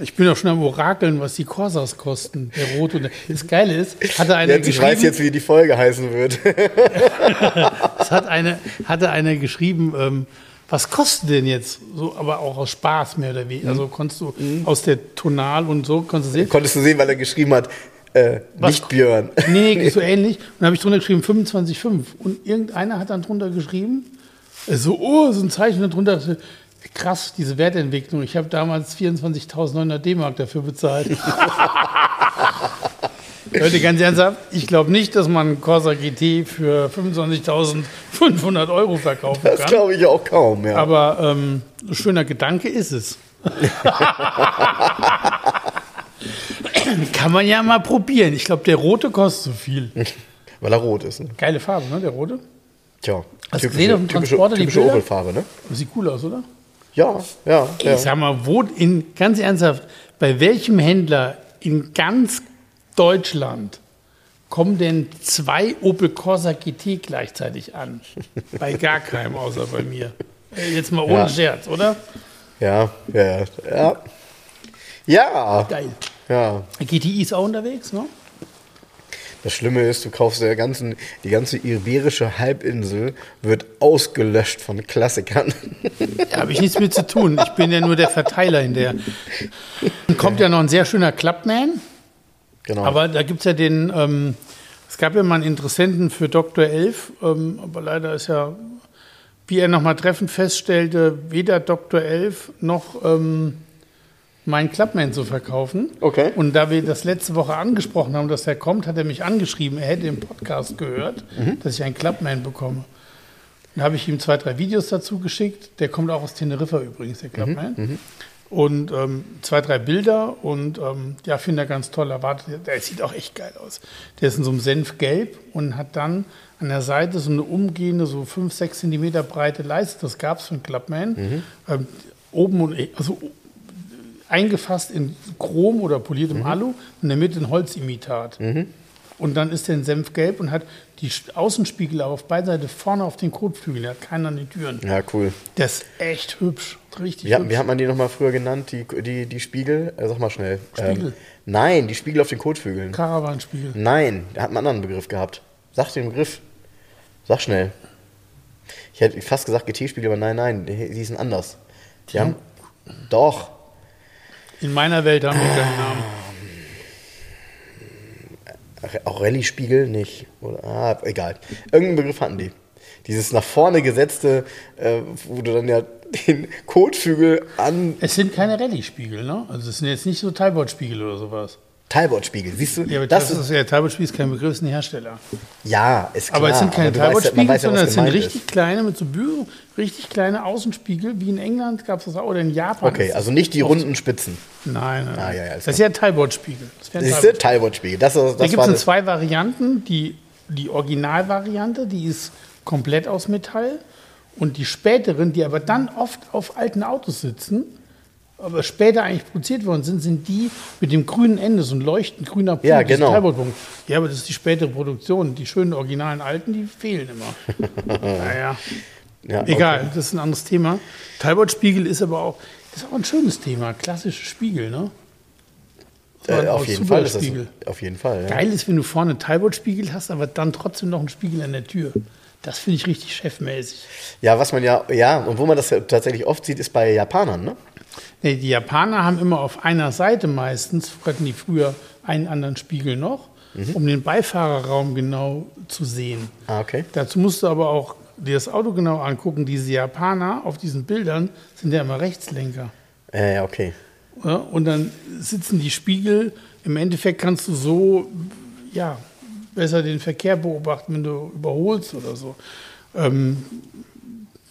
Ich bin doch schon am Orakeln, was die Corsas kosten. Der Rot und der. Das Geile ist, hatte einer Jetzt, ich weiß jetzt, wie die Folge heißen wird. Es hat eine, hatte einer geschrieben, ähm, was kostet denn jetzt? So, aber auch aus Spaß mehr oder weniger. Also konntest du aus der Tonal und so, konntest du sehen. Konntest du sehen, weil er geschrieben hat, äh, Was- nicht Björn. Nee, so ähnlich. Und dann habe ich drunter geschrieben 25,5. Und irgendeiner hat dann drunter geschrieben, so, oh, so ein Zeichen darunter. Krass, diese Wertentwicklung. Ich habe damals 24.900 D-Mark dafür bezahlt. Leute, ganz ernsthaft, ich glaube nicht, dass man einen Corsa GT für 25.500 Euro verkaufen Das kann. glaube ich auch kaum, ja. Aber ähm, ein schöner Gedanke ist es. Kann man ja mal probieren. Ich glaube, der rote kostet so viel. weil er rot ist. Ne? Geile Farbe, ne? Der rote. Tja, Hast du gesehen auf dem typische, Transporter die typische Bilder? Opel-Farbe, ne? Das sieht cool aus, oder? Ja, ja, ja. Ich sag mal, wo in, ganz ernsthaft, bei welchem Händler in ganz Deutschland kommen denn zwei Opel Corsa GT gleichzeitig an? Bei gar keinem, außer bei mir. Jetzt mal ohne Ja. Scherz, oder? Ja, ja, ja. Ja, Geil. ja. GTI ist auch unterwegs, ne? Das Schlimme ist, du kaufst der ganzen, die ganze iberische Halbinsel wird ausgelöscht von Klassikern. Da habe ich nichts mit zu tun. Ich bin ja nur der Verteiler in der. Dann kommt ja noch ein sehr schöner Clubman. genau. Aber da gibt es ja den, ähm, es gab ja mal einen Interessenten für Dr. Elf, ähm, aber leider ist ja, wie er nochmal treffend feststellte, weder Dr. Elf noch ähm, mein Clubman zu verkaufen. Okay. Und da wir das letzte Woche angesprochen haben, dass er kommt, hat er mich angeschrieben, er hätte im Podcast gehört, dass ich einen Clubman bekomme. Dann habe ich ihm zwei, drei Videos dazu geschickt. Der kommt auch aus Teneriffa übrigens, der Clubman. Und ähm, zwei, drei Bilder und ähm, ja, finde er ganz toll. Erwartet, der sieht auch echt geil aus. Der ist in so einem Senfgelb und hat dann an der Seite so eine umgehende, so 5, 6 Zentimeter breite Leiste. Das gab es einen Clubman. Ähm, oben und also eingefasst in Chrom oder poliertem Alu und in der Mitte ein Holzimitat. Und dann ist der in Senfgelb und hat die Außenspiegel auf beiden Seiten vorne auf den Kotflügeln. Der hat keinen an den Türen. ja, cool. Der ist echt hübsch. Richtig Wie, hat- hübsch. wie hat man die nochmal früher genannt, die, die, die Spiegel? Äh, sag mal schnell. Spiegel. nein, die Spiegel auf den Kotflügeln. Karawanspiegel. Nein, der hat einen anderen Begriff gehabt. Sag den Begriff. Sag schnell. Ich hätte fast gesagt GT-Spiegel, aber nein, nein, die die hießen anders. Die haben, doch. In meiner Welt haben die keinen Namen. Auch Rallye-Spiegel nicht. Oder, ah, egal. Irgendeinen Begriff hatten die. Dieses nach vorne gesetzte, äh, wo du dann ja den Kotflügel an Es sind keine Rallye-Spiegel, ne? Also es sind jetzt nicht so Talbot-Spiegel oder sowas. Talbot-Spiegel, siehst du? Ja, aber das das, ist ja Talbot-Spiegel ist kein Begriff, ist ein Hersteller. ja, ist klar. Aber es sind keine Talbot-Spiegel, ja, sondern es sind richtig kleine mit so Bügeln, richtig kleine Außenspiegel, wie in England gab es das auch, oder in Japan. Okay, ist also nicht die runden Spitzen. Nein, nein. Ah, ja, ja, ist das ist ja Talbot-Spiegel. Das wäre ein. Talbot-Spiegel. Das, das, Da gibt es zwei Varianten. Die, die Originalvariante, die ist komplett aus Metall. Und die späteren, die aber dann oft auf alten Autos sitzen, aber später eigentlich produziert worden sind, sind die mit dem grünen Ende, so ein leuchtend grüner Punkt. Ja, genau. Ja, aber das ist die spätere Produktion. Die schönen originalen alten, die fehlen immer. naja, Ja, egal, das ist ein anderes Thema. Talbot-Spiegel ist aber auch, das ist auch ein schönes Thema. Klassische Spiegel, ne? Okay. Äh, auf jeden Fall ist das. Auf jeden Fall. Ja. Geil ist, wenn du vorne einen Talbot-Spiegel hast, aber dann trotzdem noch einen Spiegel an der Tür. Das finde ich richtig chefmäßig. Ja, was man ja, ja, und wo man das ja tatsächlich oft sieht, ist bei Japanern, ne? Nee, die Japaner haben immer auf einer Seite meistens, hatten die früher einen anderen Spiegel noch, um den Beifahrerraum genau zu sehen. Ah, okay. Dazu musst du aber auch dir das Auto genau angucken. Diese Japaner auf diesen Bildern sind ja immer Rechtslenker. Äh, ja, okay. Ja, und dann sitzen die Spiegel, im Endeffekt kannst du so, ja, besser den Verkehr beobachten, wenn du überholst oder so. Ähm,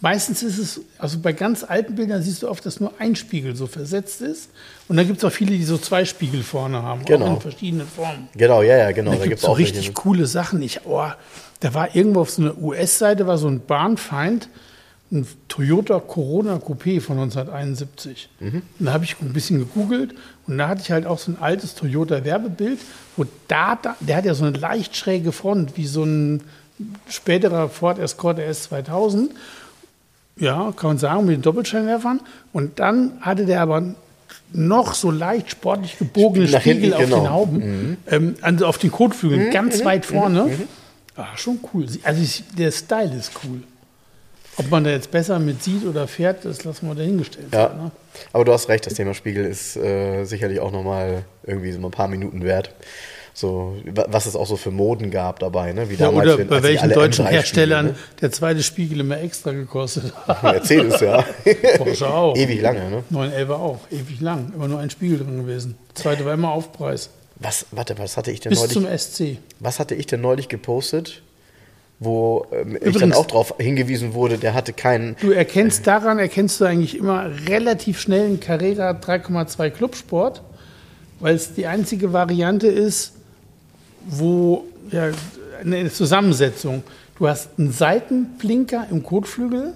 meistens ist es, also bei ganz alten Bildern siehst du oft, dass nur ein Spiegel so versetzt ist. Und dann gibt es auch viele, die so zwei Spiegel vorne haben, Genau. auch in verschiedenen Formen. Genau, ja, ja, genau. Da gibt es so richtig welche. coole Sachen. Ich, oh, da war irgendwo auf so einer US-Seite war so ein Bahnfeind, ein Toyota Corona Coupé von 1971. Und da habe ich ein bisschen gegoogelt und da hatte ich halt auch so ein altes Toyota Werbebild, wo da, da der hat ja so eine leicht schräge Front, wie so ein späterer Ford Escort RS 2000. Ja, kann man sagen, mit den Doppelscheinwerfern. Und dann hatte der aber noch so leicht sportlich gebogene Spiegel hinten, auf genau. den Hauben, ähm, also auf den Kotflügeln, ganz weit vorne. Ah, schon cool. Also der Style ist cool. Ob man da jetzt besser mit sieht oder fährt, das lassen wir dahingestellt. Ja, sein, ne? aber du hast recht, das Thema Spiegel ist äh, sicherlich auch nochmal irgendwie so ein paar Minuten wert. So, wa- was es auch so für Moden gab dabei, ne? Wie Ja, damals, oder wenn- bei welchen deutschen M3 Herstellern Spiegel, der zweite Spiegel immer extra gekostet hat. ne? Mercedes, ja. Porsche auch. Ewig lange, ne? 911 auch, ewig lang. Immer nur ein Spiegel drin gewesen. Der zweite war immer Aufpreis. Was, warte, was hatte ich denn Bis neulich? zum SC. Was hatte ich denn neulich gepostet, wo ähm, ich dann Übrigens- auch darauf hingewiesen wurde, der hatte keinen. Du erkennst daran, erkennst du eigentlich immer relativ schnell einen Carrera 3,2 Clubsport, weil es die einzige Variante ist, wo ja, eine Zusammensetzung. Du hast einen Seitenblinker im Kotflügel,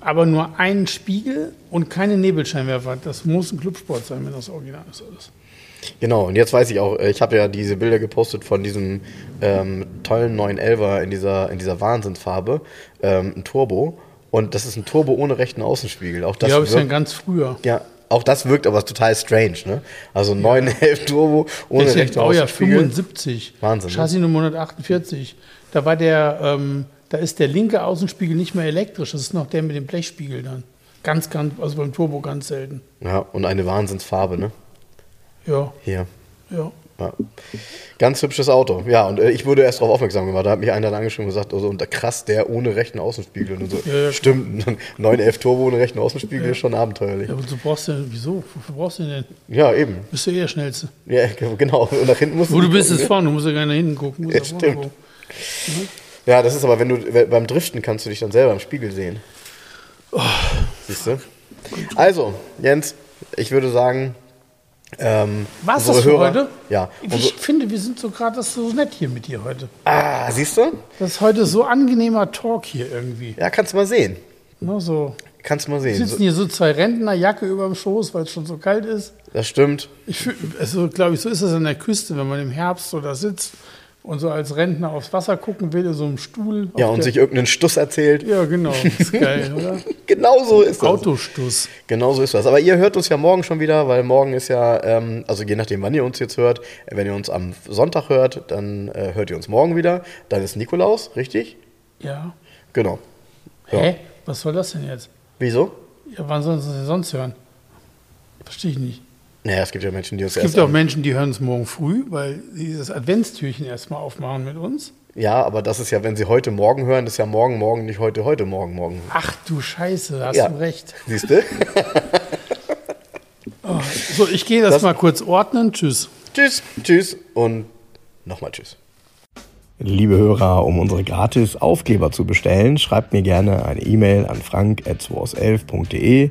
aber nur einen Spiegel und keine Nebelscheinwerfer. Das muss ein Clubsport sein, wenn das Original ist. Alles. Genau, und jetzt weiß ich auch, äh, ich habe ja diese Bilder gepostet von diesem ähm, tollen 911er in dieser, in dieser Wahnsinnsfarbe, ähm, ein Turbo. Und das ist ein Turbo ohne rechten Außenspiegel. Auch das Die habe ich wirkt- dann ganz früher. Ja, auch das wirkt aber total strange, ne? Also 911 Turbo ohne Ich rechte Baujahr Außenspiegel. 75. Wahnsinn, ne? Chassis Nummer 148. Da war der, ähm, da ist der linke Außenspiegel nicht mehr elektrisch. Das ist noch der mit dem Blechspiegel dann. Ganz, ganz, also beim Turbo ganz selten. Ja, und eine Wahnsinnsfarbe, ne? Ja, Hier. ja. Ja. Ganz hübsches Auto. Ja, und äh, ich wurde erst darauf aufmerksam gemacht. Da hat mich einer dann angeschrieben und gesagt, also, und krass, der ohne rechten Außenspiegel. Und so. Ja, ja. Stimmt, ein 911 Turbo ohne rechten Außenspiegel ist schon abenteuerlich. Ja, aber du brauchst ja, wieso? Wofür brauchst du den denn? Ja, eben. Bist du eh der Schnellste. Ja, genau. Und nach hinten musst Wo du bist, gucken, ist vorne. Du musst ja gar nicht nach hinten gucken. Du Ja, stimmt. gucken. Ja, das ist aber, wenn du beim Driften kannst du dich dann selber im Spiegel sehen. Siehst du? Also, Jens, ich würde sagen, ähm, Was das für Hörer, heute? Ja. Ich finde, wir sind so gerade das so nett hier mit dir heute. ah, siehst du? Das ist heute so angenehmer Talk hier irgendwie. Ja, kannst du mal sehen. Ne, so. Kannst du mal sehen. Sitzen hier so zwei Rentner, Jacke über dem Schoß, weil es schon so kalt ist. Das stimmt. Ich also glaube ich, so ist es an der Küste, wenn man im Herbst so da sitzt und so als Rentner aufs Wasser gucken will, in so einem Stuhl. Ja, und sich irgendeinen Stuss erzählt. Ja, genau. Ist geil, oder? Genau so ist das. Autostuss. Genau so ist das. Aber ihr hört uns ja morgen schon wieder, weil morgen ist ja, ähm, also je nachdem, wann ihr uns jetzt hört, wenn ihr uns am Sonntag hört, dann äh, hört ihr uns morgen wieder. Dann ist Nikolaus, richtig? Ja. Genau. Ja. Hä? Was soll das denn jetzt? Wieso? Ja, wann sollen sie denn sonst hören? Verstehe ich nicht. Naja, es gibt ja Menschen, die uns Es erst. gibt auch Menschen, die hören es morgen früh, weil sie dieses Adventstürchen erstmal aufmachen mit uns. Ja, aber das ist ja, wenn sie heute Morgen hören, ist ja morgen, morgen, nicht heute, heute, morgen, morgen. Ach du Scheiße, da hast Ja. du recht. Siehst du? So, ich gehe das, Das- mal kurz ordnen. Tschüss. tschüss, tschüss und nochmal tschüss. Liebe Hörer, um unsere gratis Aufkleber zu bestellen, schreibt mir gerne eine E-Mail an frank.211.de.